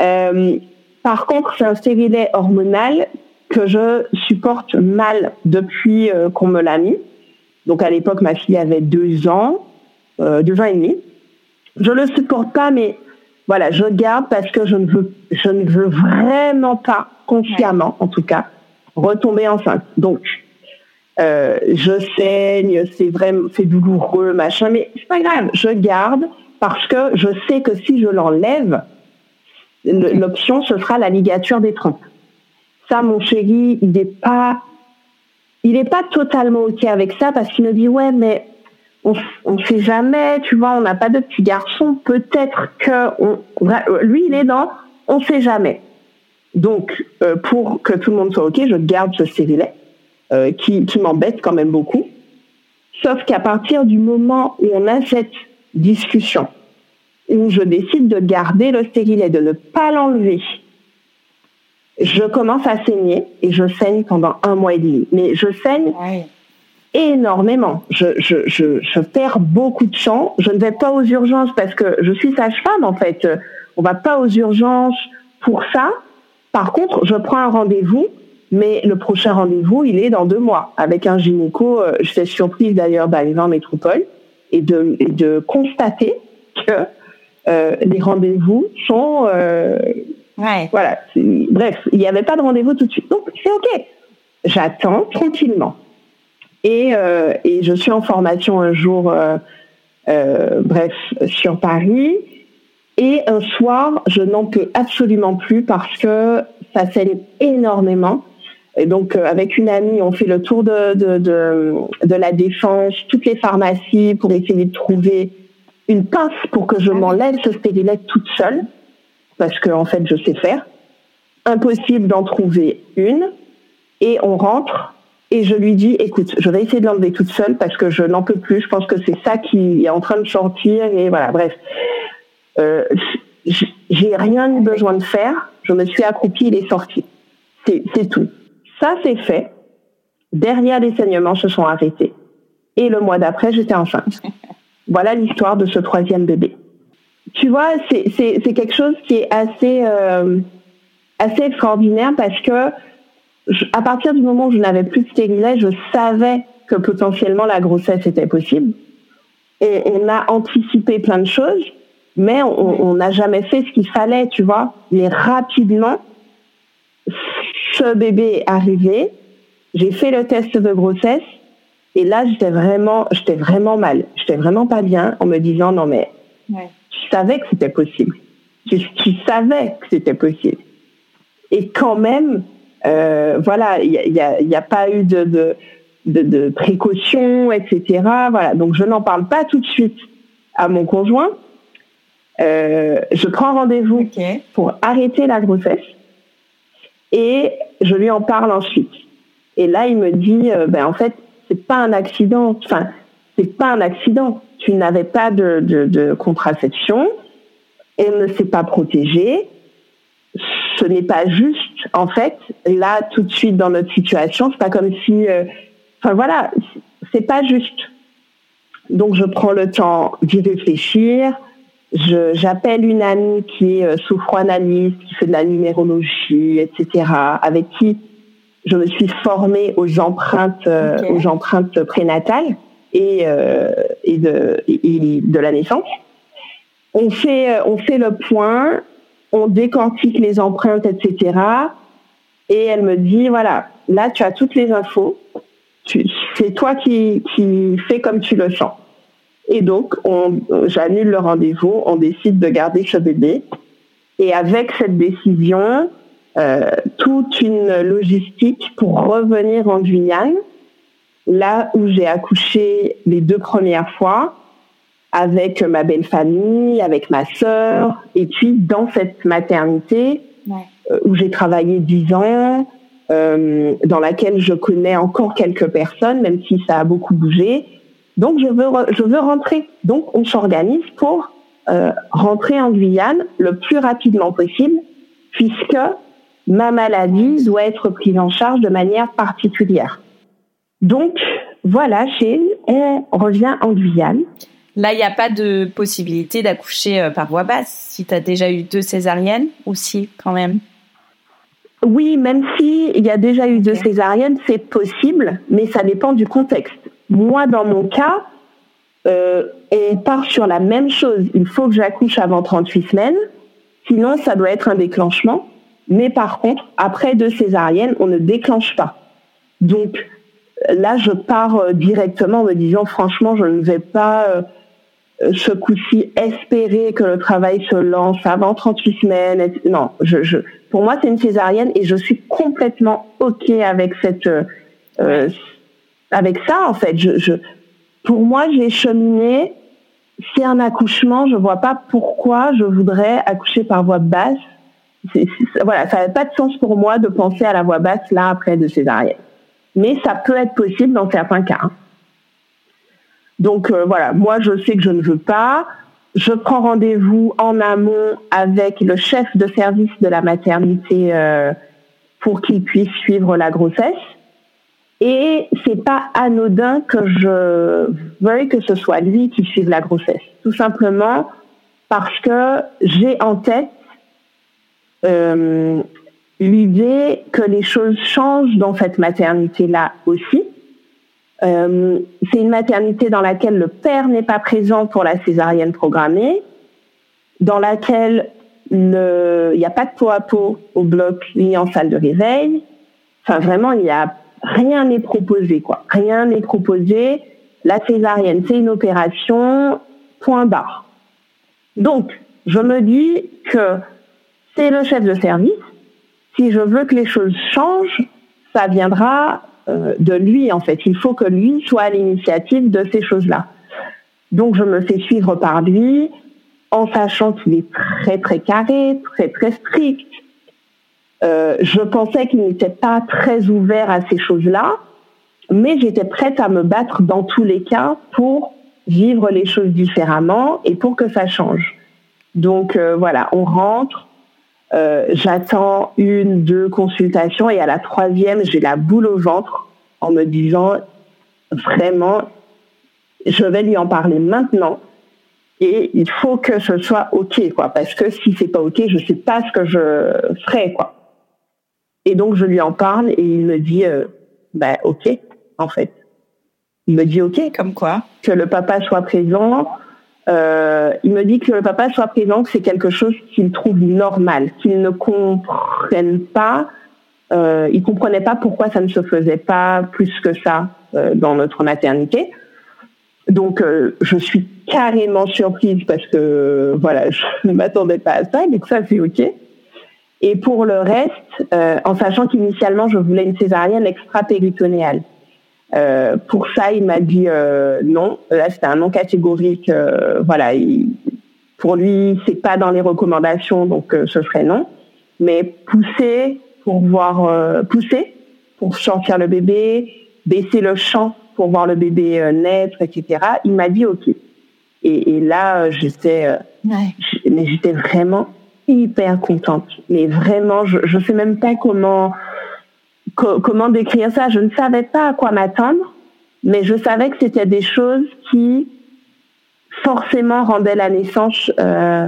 Euh, par contre, c'est un stérilet hormonal que je supporte mal depuis qu'on me l'a mis. Donc à l'époque, ma fille avait deux ans, deux ans et demi. Je le supporte pas, mais voilà, je garde parce que je ne veux, je ne veux vraiment pas, consciemment en tout cas, retomber enceinte. Donc, euh, je saigne, c'est vraiment, c'est douloureux, machin, mais c'est pas grave, je garde parce que je sais que si je l'enlève, l'option ce sera la ligature des trompes. Ça, mon chéri, il n'est pas, il est pas totalement ok avec ça parce qu'il me dit ouais, mais on ne sait jamais, tu vois, on n'a pas de petit garçon, peut-être que on, lui il est dans on sait jamais. Donc euh, pour que tout le monde soit ok, je garde ce stérilet euh, qui, qui m'embête quand même beaucoup. Sauf qu'à partir du moment où on a cette discussion, où je décide de garder le stérilet, de ne pas l'enlever, je commence à saigner et je saigne pendant un mois et demi. Mais je saigne énormément. Je, je, je, je, perds beaucoup de sang. Je ne vais pas aux urgences parce que je suis sage-femme en fait. On va pas aux urgences pour ça. Par contre, je prends un rendez-vous, mais le prochain rendez-vous, il est dans deux mois avec un gynéco. Euh, J'étais surprise d'ailleurs d'arriver en métropole et de, et de constater que euh, les rendez-vous sont euh, ouais. voilà. Bref, il n'y avait pas de rendez-vous tout de suite. Donc c'est ok. J'attends tranquillement. Et, euh, et, je suis en formation un jour, euh, euh, bref, sur Paris. Et un soir, je n'en peux absolument plus parce que ça saigne énormément. Et donc, avec une amie, on fait le tour de, de, de, la défense, toutes les pharmacies pour essayer de trouver une pince pour que je m'enlève ce stérilet toute seule, parce que en fait, je sais faire. Impossible d'en trouver une. Et on rentre et je lui dis, écoute, je vais essayer de l'enlever toute seule parce que je n'en peux plus. Je pense que c'est ça qui est en train de sortir. Et voilà, bref. Euh, j'ai rien eu besoin de faire. Je me suis accroupie, il est sorti. C'est tout. Ça, c'est fait. Derrière, les saignements se sont arrêtés. Et le mois d'après, j'étais enceinte. Voilà l'histoire de ce troisième bébé. Tu vois, c'est quelque chose qui est assez, euh, assez extraordinaire parce que à partir du moment où je n'avais plus de stérilet, je savais que potentiellement la grossesse était possible. Et on a anticipé plein de choses, mais on n'a jamais fait ce qu'il fallait, tu vois. Mais rapidement, ce bébé est arrivé, j'ai fait le test de grossesse, et là, j'étais vraiment, j'étais vraiment mal. J'étais vraiment pas bien en me disant, non mais, ouais. tu savais que c'était possible. Tu, tu savais que c'était possible. Et quand même, euh, voilà, il n'y a, y a, pas eu de, de, de, de précautions, etc. Voilà, donc je n'en parle pas tout de suite à mon conjoint. Euh, je prends rendez-vous okay. pour arrêter la grossesse et je lui en parle ensuite. Et là, il me dit, euh, ben en fait, c'est pas un accident. Enfin, c'est pas un accident. Tu n'avais pas de, de, de contraception, elle ne s'est pas protégée ce n'est pas juste. En fait, là, tout de suite dans notre situation, c'est pas comme si, euh, enfin voilà, c'est pas juste. Donc, je prends le temps d'y réfléchir. J'appelle une amie qui est euh, sophroanalyste, qui fait de la numérologie, etc., avec qui je me suis formée aux empreintes, euh, okay. aux empreintes prénatales. et, et, de, et de la naissance. On fait, on fait le point, on décortique les empreintes, etc. Et elle me dit, voilà, là, tu as toutes les infos. C'est toi qui, qui fais comme tu le sens. Et donc, j'annule le rendez-vous, on décide de garder ce bébé. Et avec cette décision, euh, toute une logistique pour revenir en Guyane, là où j'ai accouché les deux premières fois, avec ma belle famille, avec ma sœur, et puis dans cette maternité euh, où j'ai travaillé dix ans, euh, dans laquelle je connais encore quelques personnes, même si ça a beaucoup bougé. Donc je veux je veux rentrer. Donc on s'organise pour euh, rentrer en Guyane le plus rapidement possible, puisque ma maladie doit être prise en charge de manière particulière. Donc voilà, chez on revient en Guyane. Là, il n'y a pas de possibilité d'accoucher euh, par voie basse si tu as déjà eu deux césariennes ou si quand même Oui, même si il y a déjà eu deux césariennes, c'est possible, mais ça dépend du contexte. Moi, dans mon cas, euh, on part sur la même chose. Il faut que j'accouche avant 38 semaines, sinon ça doit être un déclenchement. Mais par contre, après deux césariennes, on ne déclenche pas. Donc là, je pars euh, directement en me disant, franchement, je ne vais pas euh, ce coup-ci espérer que le travail se lance avant 38 semaines. Non, je, je, pour moi, c'est une césarienne et je suis complètement OK avec cette, euh, avec ça, en fait. Je, je pour moi, j'ai cheminé. C'est un accouchement, je vois pas pourquoi je voudrais accoucher par voie basse. voilà, ça n'a pas de sens pour moi de penser à la voie basse là après de césarienne. Mais ça peut être possible dans certains cas. Donc euh, voilà, moi je sais que je ne veux pas. Je prends rendez-vous en amont avec le chef de service de la maternité euh, pour qu'il puisse suivre la grossesse. Et c'est pas anodin que je veuille que ce soit lui qui suive la grossesse. Tout simplement parce que j'ai en tête euh, l'idée que les choses changent dans cette maternité-là aussi. Euh, c'est une maternité dans laquelle le père n'est pas présent pour la césarienne programmée, dans laquelle il n'y a pas de peau à peau au bloc ni en salle de réveil. Enfin, vraiment, il y a rien n'est proposé, quoi. Rien n'est proposé. La césarienne, c'est une opération, point barre. Donc, je me dis que c'est le chef de service. Si je veux que les choses changent, ça viendra de lui, en fait. Il faut que lui soit à l'initiative de ces choses-là. Donc, je me fais suivre par lui, en sachant qu'il est très, très carré, très, très strict. Euh, je pensais qu'il n'était pas très ouvert à ces choses-là, mais j'étais prête à me battre dans tous les cas pour vivre les choses différemment et pour que ça change. Donc euh, voilà, on rentre, euh, j'attends une, deux consultations et à la troisième, j'ai la boule au ventre en me disant vraiment, je vais lui en parler maintenant et il faut que ce soit ok quoi parce que si c'est pas ok, je sais pas ce que je ferai quoi. Et donc, je lui en parle et il me dit, euh, ben, OK, en fait. Il me dit OK. Comme quoi? Que le papa soit présent. Euh, il me dit que le papa soit présent, que c'est quelque chose qu'il trouve normal, qu'il ne comprenne pas. Euh, il comprenait pas pourquoi ça ne se faisait pas plus que ça euh, dans notre maternité. Donc, euh, je suis carrément surprise parce que voilà, je ne m'attendais pas à ça, mais que ça c'est ok. Et pour le reste, euh, en sachant qu'initialement, je voulais une césarienne extra-péritonéale. Euh, pour ça, il m'a dit euh, non. Là, c'était un non catégorique. Euh, voilà, pour lui, c'est pas dans les recommandations, donc euh, ce serait non. Mais pousser pour voir, pousser pour sortir le bébé, baisser le champ pour voir le bébé naître, etc. Il m'a dit ok. Et, et là, j'étais, ouais. mais j'étais vraiment hyper contente. Mais vraiment, je ne sais même pas comment, comment décrire ça? Je ne savais pas à quoi m'attendre, mais je savais que c'était des choses qui forcément rendaient la naissance euh,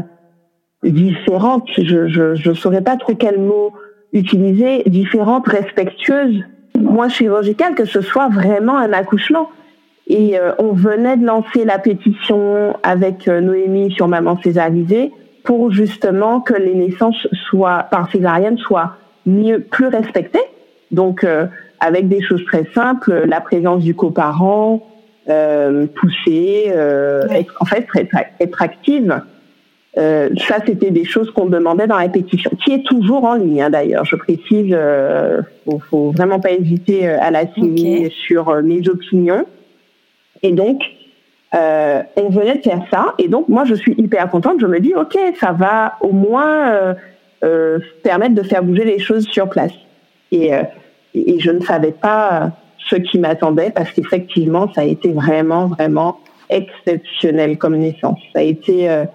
différente. Je ne saurais pas trop quel mot utiliser. Différente, respectueuse, moins chirurgicale, que ce soit vraiment un accouchement. Et euh, on venait de lancer la pétition avec euh, Noémie sur Maman Césarisée pour justement que les naissances soient par césarienne soient mieux, plus respectées. Donc euh, avec des choses très simples, la présence du coparent, euh, pousser, en fait être, être active. Euh, ça, c'était des choses qu'on demandait dans la pétition, qui est toujours en ligne hein, d'ailleurs. Je précise, euh, faut, faut vraiment pas hésiter à la signer sur mes opinions. Et donc, euh, on venait de faire ça. Et donc, moi, je suis hyper contente. Je me dis, OK, ça va au moins euh, euh, permettre de faire bouger les choses sur place. Et, euh, et je ne savais pas ce qui m'attendait parce qu'effectivement, ça a été vraiment, vraiment exceptionnel comme naissance. Ça a été... Euh,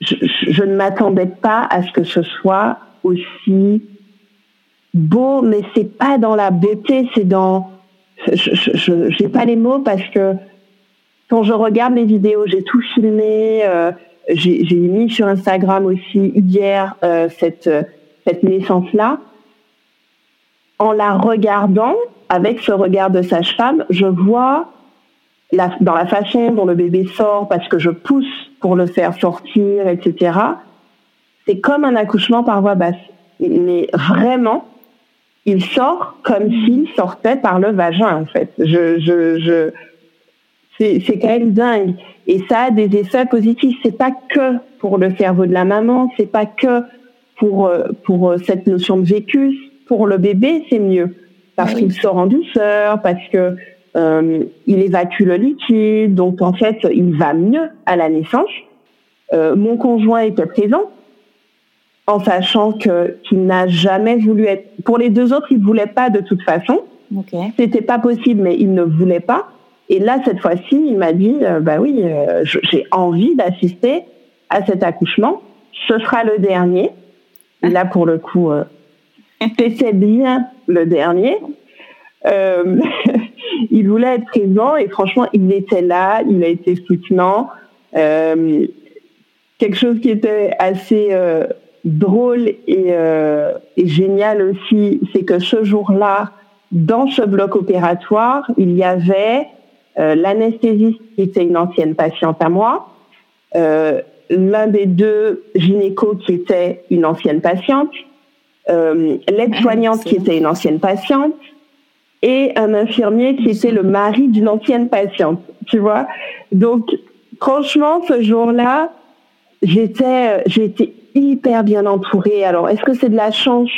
je, je, ne m'attendais pas à ce que ce soit aussi beau, mais c'est pas dans la beauté, c'est dans je n'ai pas les mots parce que quand je regarde les vidéos, j'ai tout filmé, euh, j'ai mis sur Instagram aussi hier euh, cette, cette naissance-là. En la regardant, avec ce regard de sage-femme, je vois la, dans la façon dont le bébé sort, parce que je pousse pour le faire sortir, etc. C'est comme un accouchement par voie basse. Mais vraiment, il sort comme s'il sortait par le vagin, en fait. Je, je, je, c'est quand même dingue. Et ça a des effets positifs. C'est pas que pour le cerveau de la maman, c'est pas que pour, euh, pour euh, cette notion de vécu. Pour le bébé, c'est mieux. Parce ah qu'il sort en douceur, parce que euh, il évacue le liquide, donc en fait, il va mieux à la naissance. Euh, mon conjoint était présent, en sachant que qu'il n'a jamais voulu être. Pour les deux autres, il ne voulait pas de toute façon. Okay. C'était pas possible, mais il ne voulait pas. Et là, cette fois-ci, il m'a dit, euh, bah oui, euh, j'ai envie d'assister à cet accouchement. Ce sera le dernier. Et là, pour le coup, euh, c'était bien le dernier. Euh, il voulait être présent et franchement, il était là, il a été soutenant. Euh, quelque chose qui était assez euh, drôle et, euh, et génial aussi, c'est que ce jour-là, dans ce bloc opératoire, il y avait euh, l'anesthésiste qui était une ancienne patiente à moi, l'un des deux gynécos qui était une ancienne patiente, euh, l'aide-soignante qui était une ancienne patiente, et un infirmier qui était le mari d'une ancienne patiente, tu vois. Donc, franchement, ce jour-là, j'étais, j'étais hyper bien entourée. Alors, est-ce que c'est de la chance?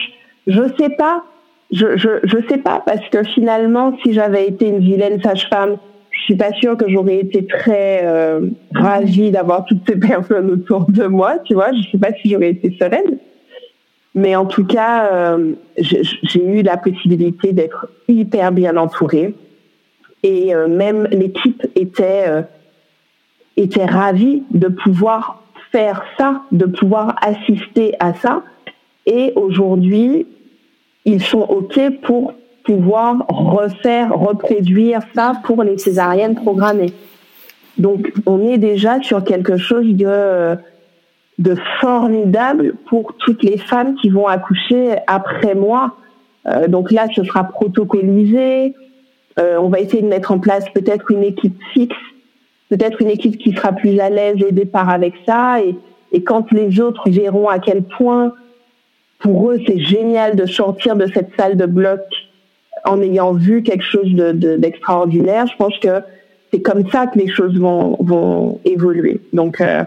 Je sais pas. Je, je, je sais pas parce que finalement, si j'avais été une vilaine sage-femme, je suis pas sûre que j'aurais été très euh, ravie d'avoir toutes ces personnes autour de moi, tu vois. Je sais pas si j'aurais été sereine. Mais en tout cas, euh, j'ai eu la possibilité d'être hyper bien entourée. Et euh, même l'équipe était, euh, était ravie de pouvoir faire ça, de pouvoir assister à ça. Et aujourd'hui, ils sont OK pour pouvoir refaire, reproduire ça pour les césariennes programmées. Donc, on est déjà sur quelque chose de, de formidable pour toutes les femmes qui vont accoucher après moi. Euh, donc là, ce sera protocolisé. Euh, on va essayer de mettre en place peut-être une équipe fixe peut-être une équipe qui sera plus à l'aise au départ avec ça. Et, et quand les autres verront à quel point pour eux c'est génial de sortir de cette salle de bloc en ayant vu quelque chose d'extraordinaire, de, je pense que c'est comme ça que les choses vont, vont évoluer. Donc, euh,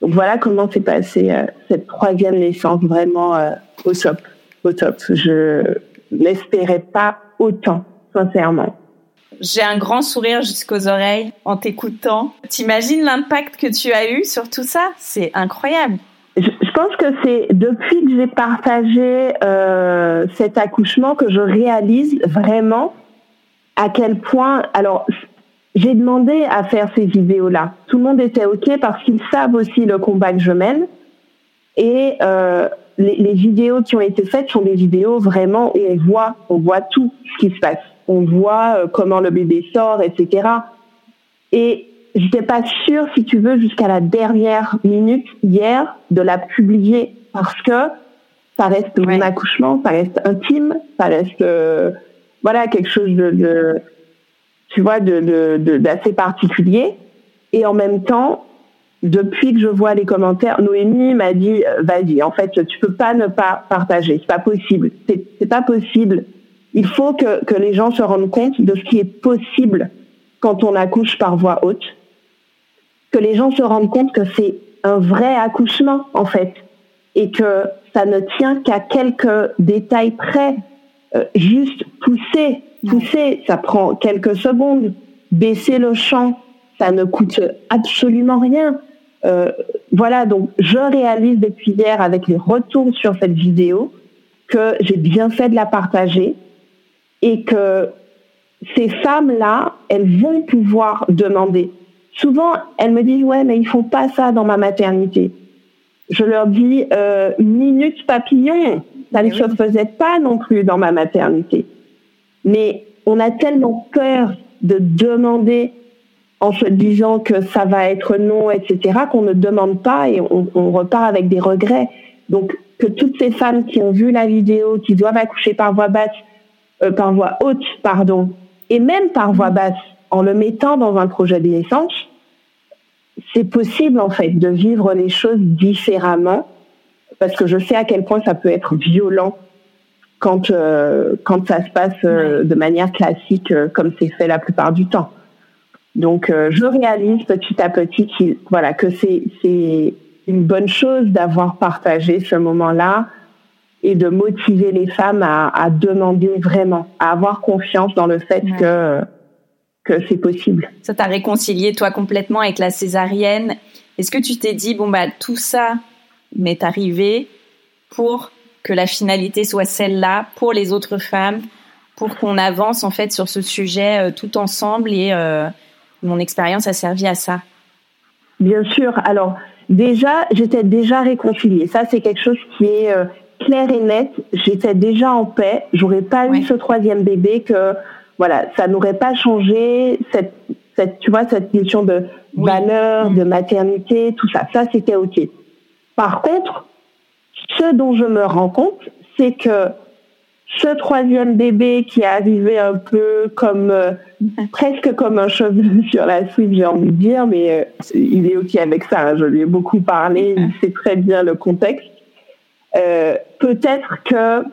donc voilà comment s'est passée euh, cette troisième naissance vraiment euh, au top, au top. Je n'espérais pas autant, sincèrement. J'ai un grand sourire jusqu'aux oreilles en t'écoutant. T'imagines l'impact que tu as eu sur tout ça? C'est incroyable. Je, pense que c'est depuis que j'ai partagé euh, cet accouchement que je réalise vraiment à quel point. Alors, j'ai demandé à faire ces vidéos-là. Tout le monde était OK parce qu'ils savent aussi le combat que je mène. Et euh, les, les, vidéos qui ont été faites sont des vidéos vraiment où on voit, on voit tout ce qui se passe on voit euh, comment le bébé sort, etc. Et j'étais pas sûre, si tu veux, jusqu'à la dernière minute hier de la publier parce que ça reste mon accouchement, ça reste intime, ça reste euh, voilà quelque chose de, tu vois, de d'assez particulier. Et en même temps, depuis que je vois les commentaires, Noémie m'a dit euh, vas-y, en fait, tu peux pas ne pas partager, c'est pas possible, c'est pas possible. Il faut que, que les gens se rendent compte de ce qui est possible quand on accouche par voie haute, que les gens se rendent compte que c'est un vrai accouchement en fait, et que ça ne tient qu'à quelques détails près. Euh, juste pousser, pousser, ça prend quelques secondes. Baisser le champ, ça ne coûte absolument rien. Euh, voilà, donc je réalise depuis hier avec les retours sur cette vidéo que j'ai bien fait de la partager et que ces femmes-là, elles vont pouvoir demander. Souvent, elles me disent ouais, mais ils font pas ça dans ma maternité. Je leur dis euh, minute papillon, ça ne se faisait pas non plus dans ma maternité. Mais on a tellement peur de demander en se disant que ça va être non, etc., qu'on ne demande pas et on, repart avec des regrets. Donc, que toutes ces femmes qui ont vu la vidéo, qui doivent accoucher par voie basse, euh, par voie haute, pardon, et même par voie basse, en le mettant dans un projet de naissance, c'est possible en fait de vivre les choses différemment, parce que je sais à quel point ça peut être violent quand euh, quand ça se passe euh, de manière classique, comme c'est fait la plupart du temps. Donc, euh, je réalise petit à petit voilà, que c'est, c'est une bonne chose d'avoir partagé ce moment-là et de motiver les femmes à, à, demander vraiment, à avoir confiance dans le fait que, que c'est possible. Ça t'a réconcilié, toi, complètement avec la césarienne. Est-ce que tu t'es dit, bon, bah, tout ça m'est arrivé pour que la finalité soit celle-là pour les autres femmes, pour qu'on avance, en fait, sur ce sujet euh, tout ensemble et, euh, mon expérience a servi à ça Bien sûr. Alors, déjà, j'étais déjà réconciliée. Ça, c'est quelque chose qui est euh, clair et net. J'étais déjà en paix. J'aurais pas eu ce troisième bébé que, voilà, ça n'aurait pas changé cette, cette, tu vois, cette question de valeur, de maternité, tout ça. Ça, c'était OK. Par contre, ce dont je me rends compte, c'est que ce troisième bébé qui est arrivé un peu comme euh, presque comme un cheveu sur la soupe, j'ai envie de dire, mais euh, il est ok avec ça. Hein, je lui ai beaucoup parlé, il sait très bien le contexte. Euh, Peut-être que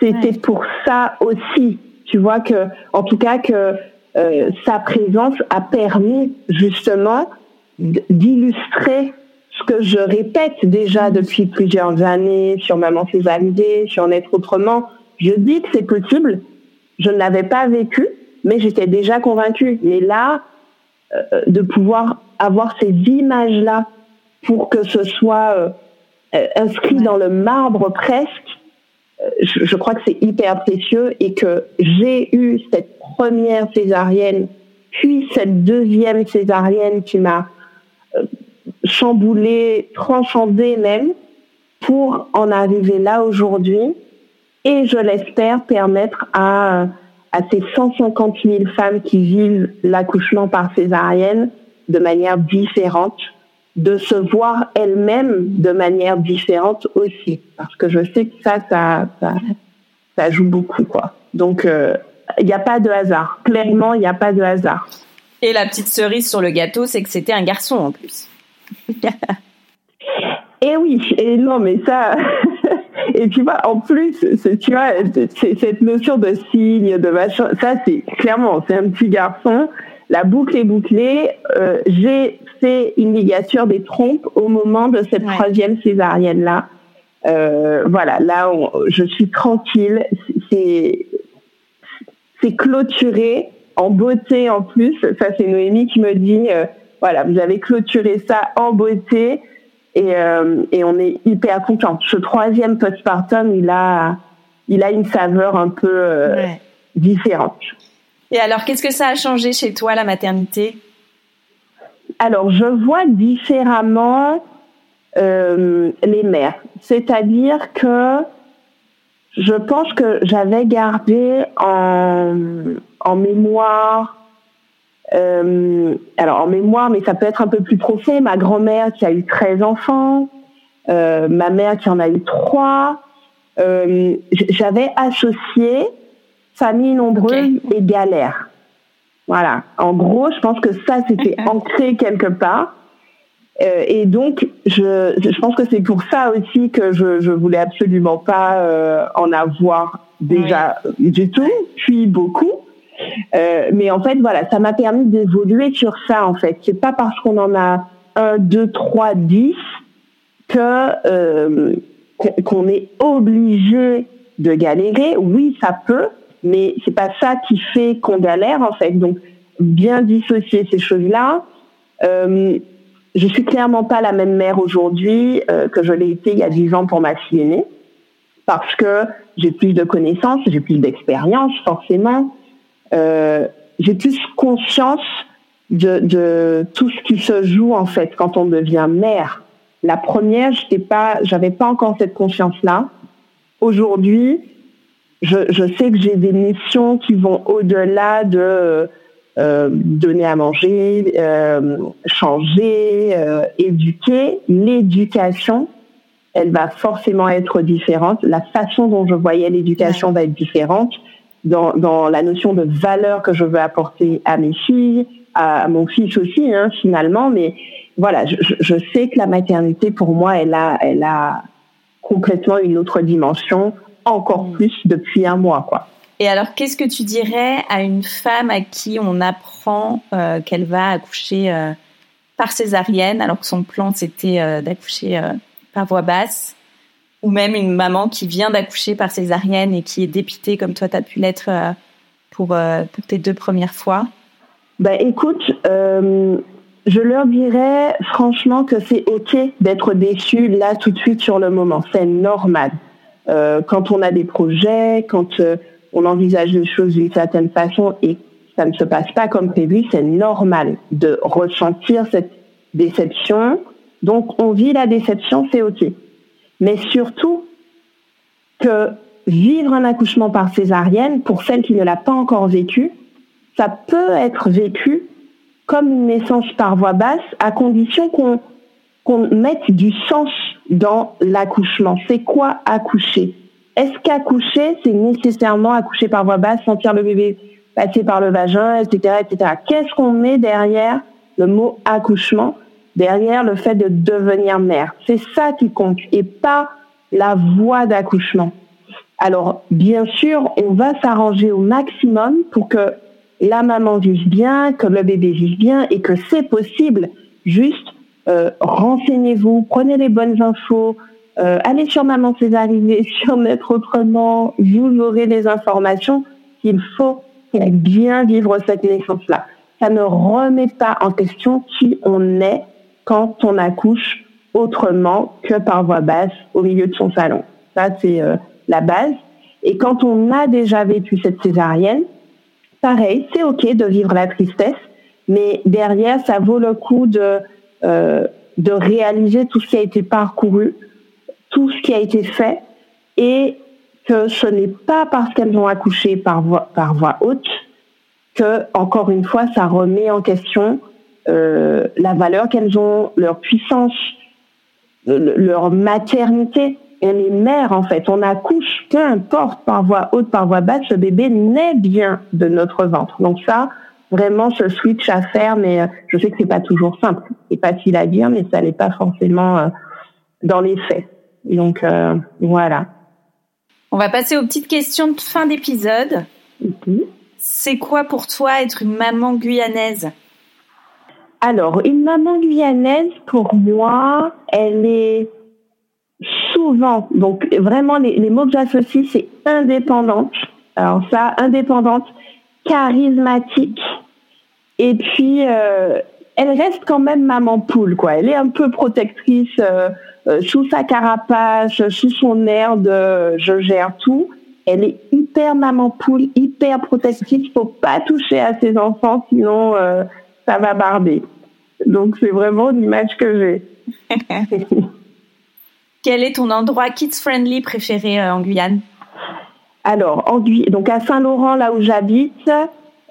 c'était pour ça aussi, tu vois que, en tout cas que euh, sa présence a permis justement d'illustrer ce que je répète déjà depuis plusieurs années sur Maman Césarisée, sur Naître autrement, je dis que c'est possible. Je ne l'avais pas vécu, mais j'étais déjà convaincue. Mais là, euh, de pouvoir avoir ces images-là pour que ce soit euh, euh, inscrit dans le marbre presque, je, je, crois que c'est hyper précieux et que j'ai eu cette première césarienne, puis cette deuxième césarienne qui m'a chambouler, transcender même, pour en arriver là aujourd'hui et je l'espère permettre à, ces 150 000 femmes qui vivent l'accouchement par césarienne de manière différente, de se voir elles-mêmes de manière différente aussi. Parce que je sais que ça, ça, joue beaucoup, quoi. Donc, euh, il n'y a pas de hasard. Clairement, il n'y a pas de hasard. Et la petite cerise sur le gâteau, c'est que c'était un garçon en plus. Et oui, et non, mais ça. et tu vois, en plus, tu vois, cette notion de signe, de machin, ça, c'est clairement, c'est un petit garçon. La boucle est bouclée. Euh, j'ai fait une ligature des trompes au moment de cette troisième césarienne-là. Euh, voilà, là, je suis tranquille. C'est, c'est clôturé en beauté en plus. Ça, c'est Noémie qui me dit, euh, voilà, vous avez clôturé ça en beauté et, euh, et on est hyper content. Ce troisième postpartum, il a, il a une saveur un peu euh, différente. Et alors, qu'est-ce que ça a changé chez toi, la maternité? Alors, je vois différemment euh, les mères. C'est-à-dire que je pense que j'avais gardé en, en mémoire euh, alors en mémoire, mais ça peut être un peu plus profond, ma grand-mère qui a eu 13 enfants, euh, ma mère qui en a eu 3. Euh, J'avais associé famille nombreuse et galère. Voilà. En gros, je pense que ça, c'était ancré quelque part. Euh, et donc, je, je pense que c'est pour ça aussi que je, je voulais absolument pas euh, en avoir déjà du tout, puis beaucoup. Euh, mais en fait, voilà, ça m'a permis d'évoluer sur ça. En fait, c'est pas parce qu'on en a un, deux, trois, dix que euh, qu'on est obligé de galérer. Oui, ça peut, mais c'est pas ça qui fait qu'on galère en fait. Donc, bien dissocier ces choses-là. Euh, je suis clairement pas la même mère aujourd'hui euh, que je l'ai été il y a dix ans pour ma fille aînée, parce que j'ai plus de connaissances, j'ai plus d'expérience forcément. Euh, j'ai plus conscience de, de, tout ce qui se joue en fait quand on devient mère. La première, j'étais pas, j'avais pas encore cette conscience-là. Aujourd'hui, je, je, sais que j'ai des missions qui vont au-delà de euh, donner à manger, euh, changer, euh, éduquer. L'éducation, elle va forcément être différente. La façon dont je voyais l'éducation va être différente dans, dans, la notion de valeur que je veux apporter à mes filles, à, mon fils aussi, hein, finalement. Mais voilà, je, je, sais que la maternité, pour moi, elle a, elle a complètement une autre dimension, encore mm. plus depuis un mois, quoi. Et alors, qu'est-ce que tu dirais à une femme à qui on apprend euh, qu'elle va accoucher euh, par césarienne, alors que son plan c'était euh, d'accoucher euh, par voie basse, ou même une maman qui vient d'accoucher par césarienne et qui est dépitée comme toi tu as pu l'être euh, pour, pour tes deux premières fois Ben écoute, je leur dirais franchement que c'est ok d'être déçu là tout de suite sur le moment, c'est normal. quand on a des projets, quand on envisage les choses d'une certaine façon et ça ne se passe pas comme prévu, c'est normal de ressentir cette déception. Donc, on vit la déception, c'est OK. Mais surtout que vivre un accouchement par césarienne, pour celle qui ne l'a pas encore vécu, ça peut être vécu comme une naissance par voie basse, à condition qu'on mette du sens dans l'accouchement. C'est quoi accoucher? Est-ce qu'accoucher, c'est nécessairement accoucher par voie basse, sentir le bébé passer par le vagin, etc., etc. Qu'est-ce qu'on met derrière le mot accouchement, derrière le fait de devenir mère C'est ça qui compte et pas la voie d'accouchement. Alors, bien sûr, on va s'arranger au maximum pour que la maman vive bien, que le bébé vive bien et que c'est possible. Juste, euh, renseignez-vous, prenez les bonnes infos, euh, allez sur Maman c'est arrivé, sur Naître autrement, vous aurez les informations qu'il faut bien vivre cette naissance-là. Ça ne remet pas en question qui on est quand on accouche autrement que par voie basse au milieu de son salon. Ça, c'est euh, la base. Et quand on a déjà vécu cette césarienne, pareil, c'est OK de vivre la tristesse, mais derrière, ça vaut le coup de, euh, de réaliser tout ce qui a été parcouru, tout ce qui a été fait et que ce n'est pas parce qu'elles ont accouché par voie, par voie haute que, encore une fois, ça remet en question euh, la valeur qu'elles ont, leur puissance, leur maternité. Et les mères, en fait, on accouche, peu importe, par voie haute, par voie basse, ce bébé naît bien de notre ventre. Donc ça, vraiment, ce switch à faire, mais euh, je sais que c'est pas toujours simple. C'est facile à dire, mais ça n'est pas forcément euh, dans les faits. Donc euh, voilà. On va passer aux petites questions de fin d'épisode. C'est quoi pour toi être une maman guyanaise? Alors, une maman guyanaise, pour moi, elle est souvent, donc vraiment les, mots que j'associe, c'est indépendante. Alors ça, indépendante, charismatique, et puis euh, elle reste quand même maman poule, quoi. Elle est un peu protectrice. Euh, euh, sous sa carapace, sous son air de je gère tout, elle est hyper maman poule, hyper protectrice. Faut pas toucher à ses enfants, sinon euh, ça va barber. Donc c'est vraiment l'image que j'ai. Quel est ton endroit kids friendly préféré euh, en Guyane? Alors en Guyane, donc à Saint-Laurent, là où j'habite,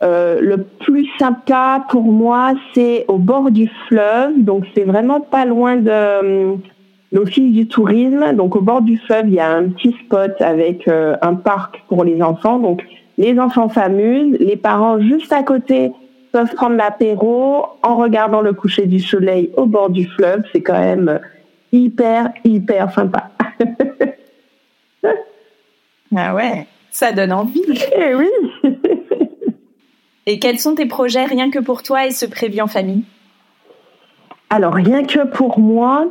le plus sympa pour moi, c'est au bord du fleuve. Donc c'est vraiment pas loin de l'Office du tourisme. Donc au bord du fleuve, il y a un petit spot avec euh, un parc pour les enfants. Donc les enfants s'amusent, les parents juste à côté peuvent prendre l'apéro en regardant le coucher du soleil au bord du fleuve. C'est quand même hyper, hyper sympa. ah ouais, ça donne envie. Eh oui. et quels sont tes projets rien que pour toi et ce prévu en famille? Alors, rien que pour moi,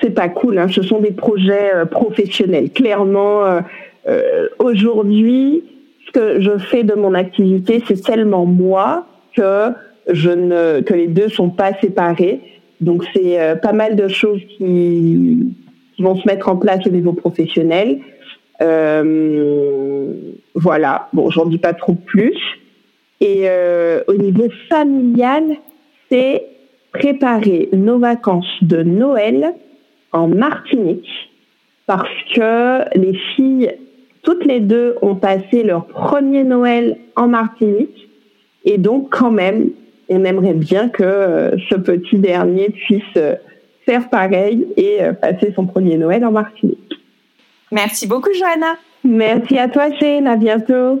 c'est pas cool. Hein. Ce sont des projets euh, professionnels. Clairement, euh, euh, aujourd'hui, que je fais de mon activité, c'est tellement moi que je ne que les deux sont pas séparés. Donc c'est pas mal de choses qui, vont se mettre en place au niveau professionnel. voilà. Bon, j'en dis pas trop plus. Et au niveau familial, c'est préparer nos vacances de Noël en Martinique parce que les filles, toutes les deux, ont passé leur premier Noël en Martinique et donc quand même, on aimerait bien que euh, ce petit dernier puisse euh, faire pareil et euh, passer son premier Noël en Martinique. Merci beaucoup, Johanna. Merci à toi, Shane. À bientôt.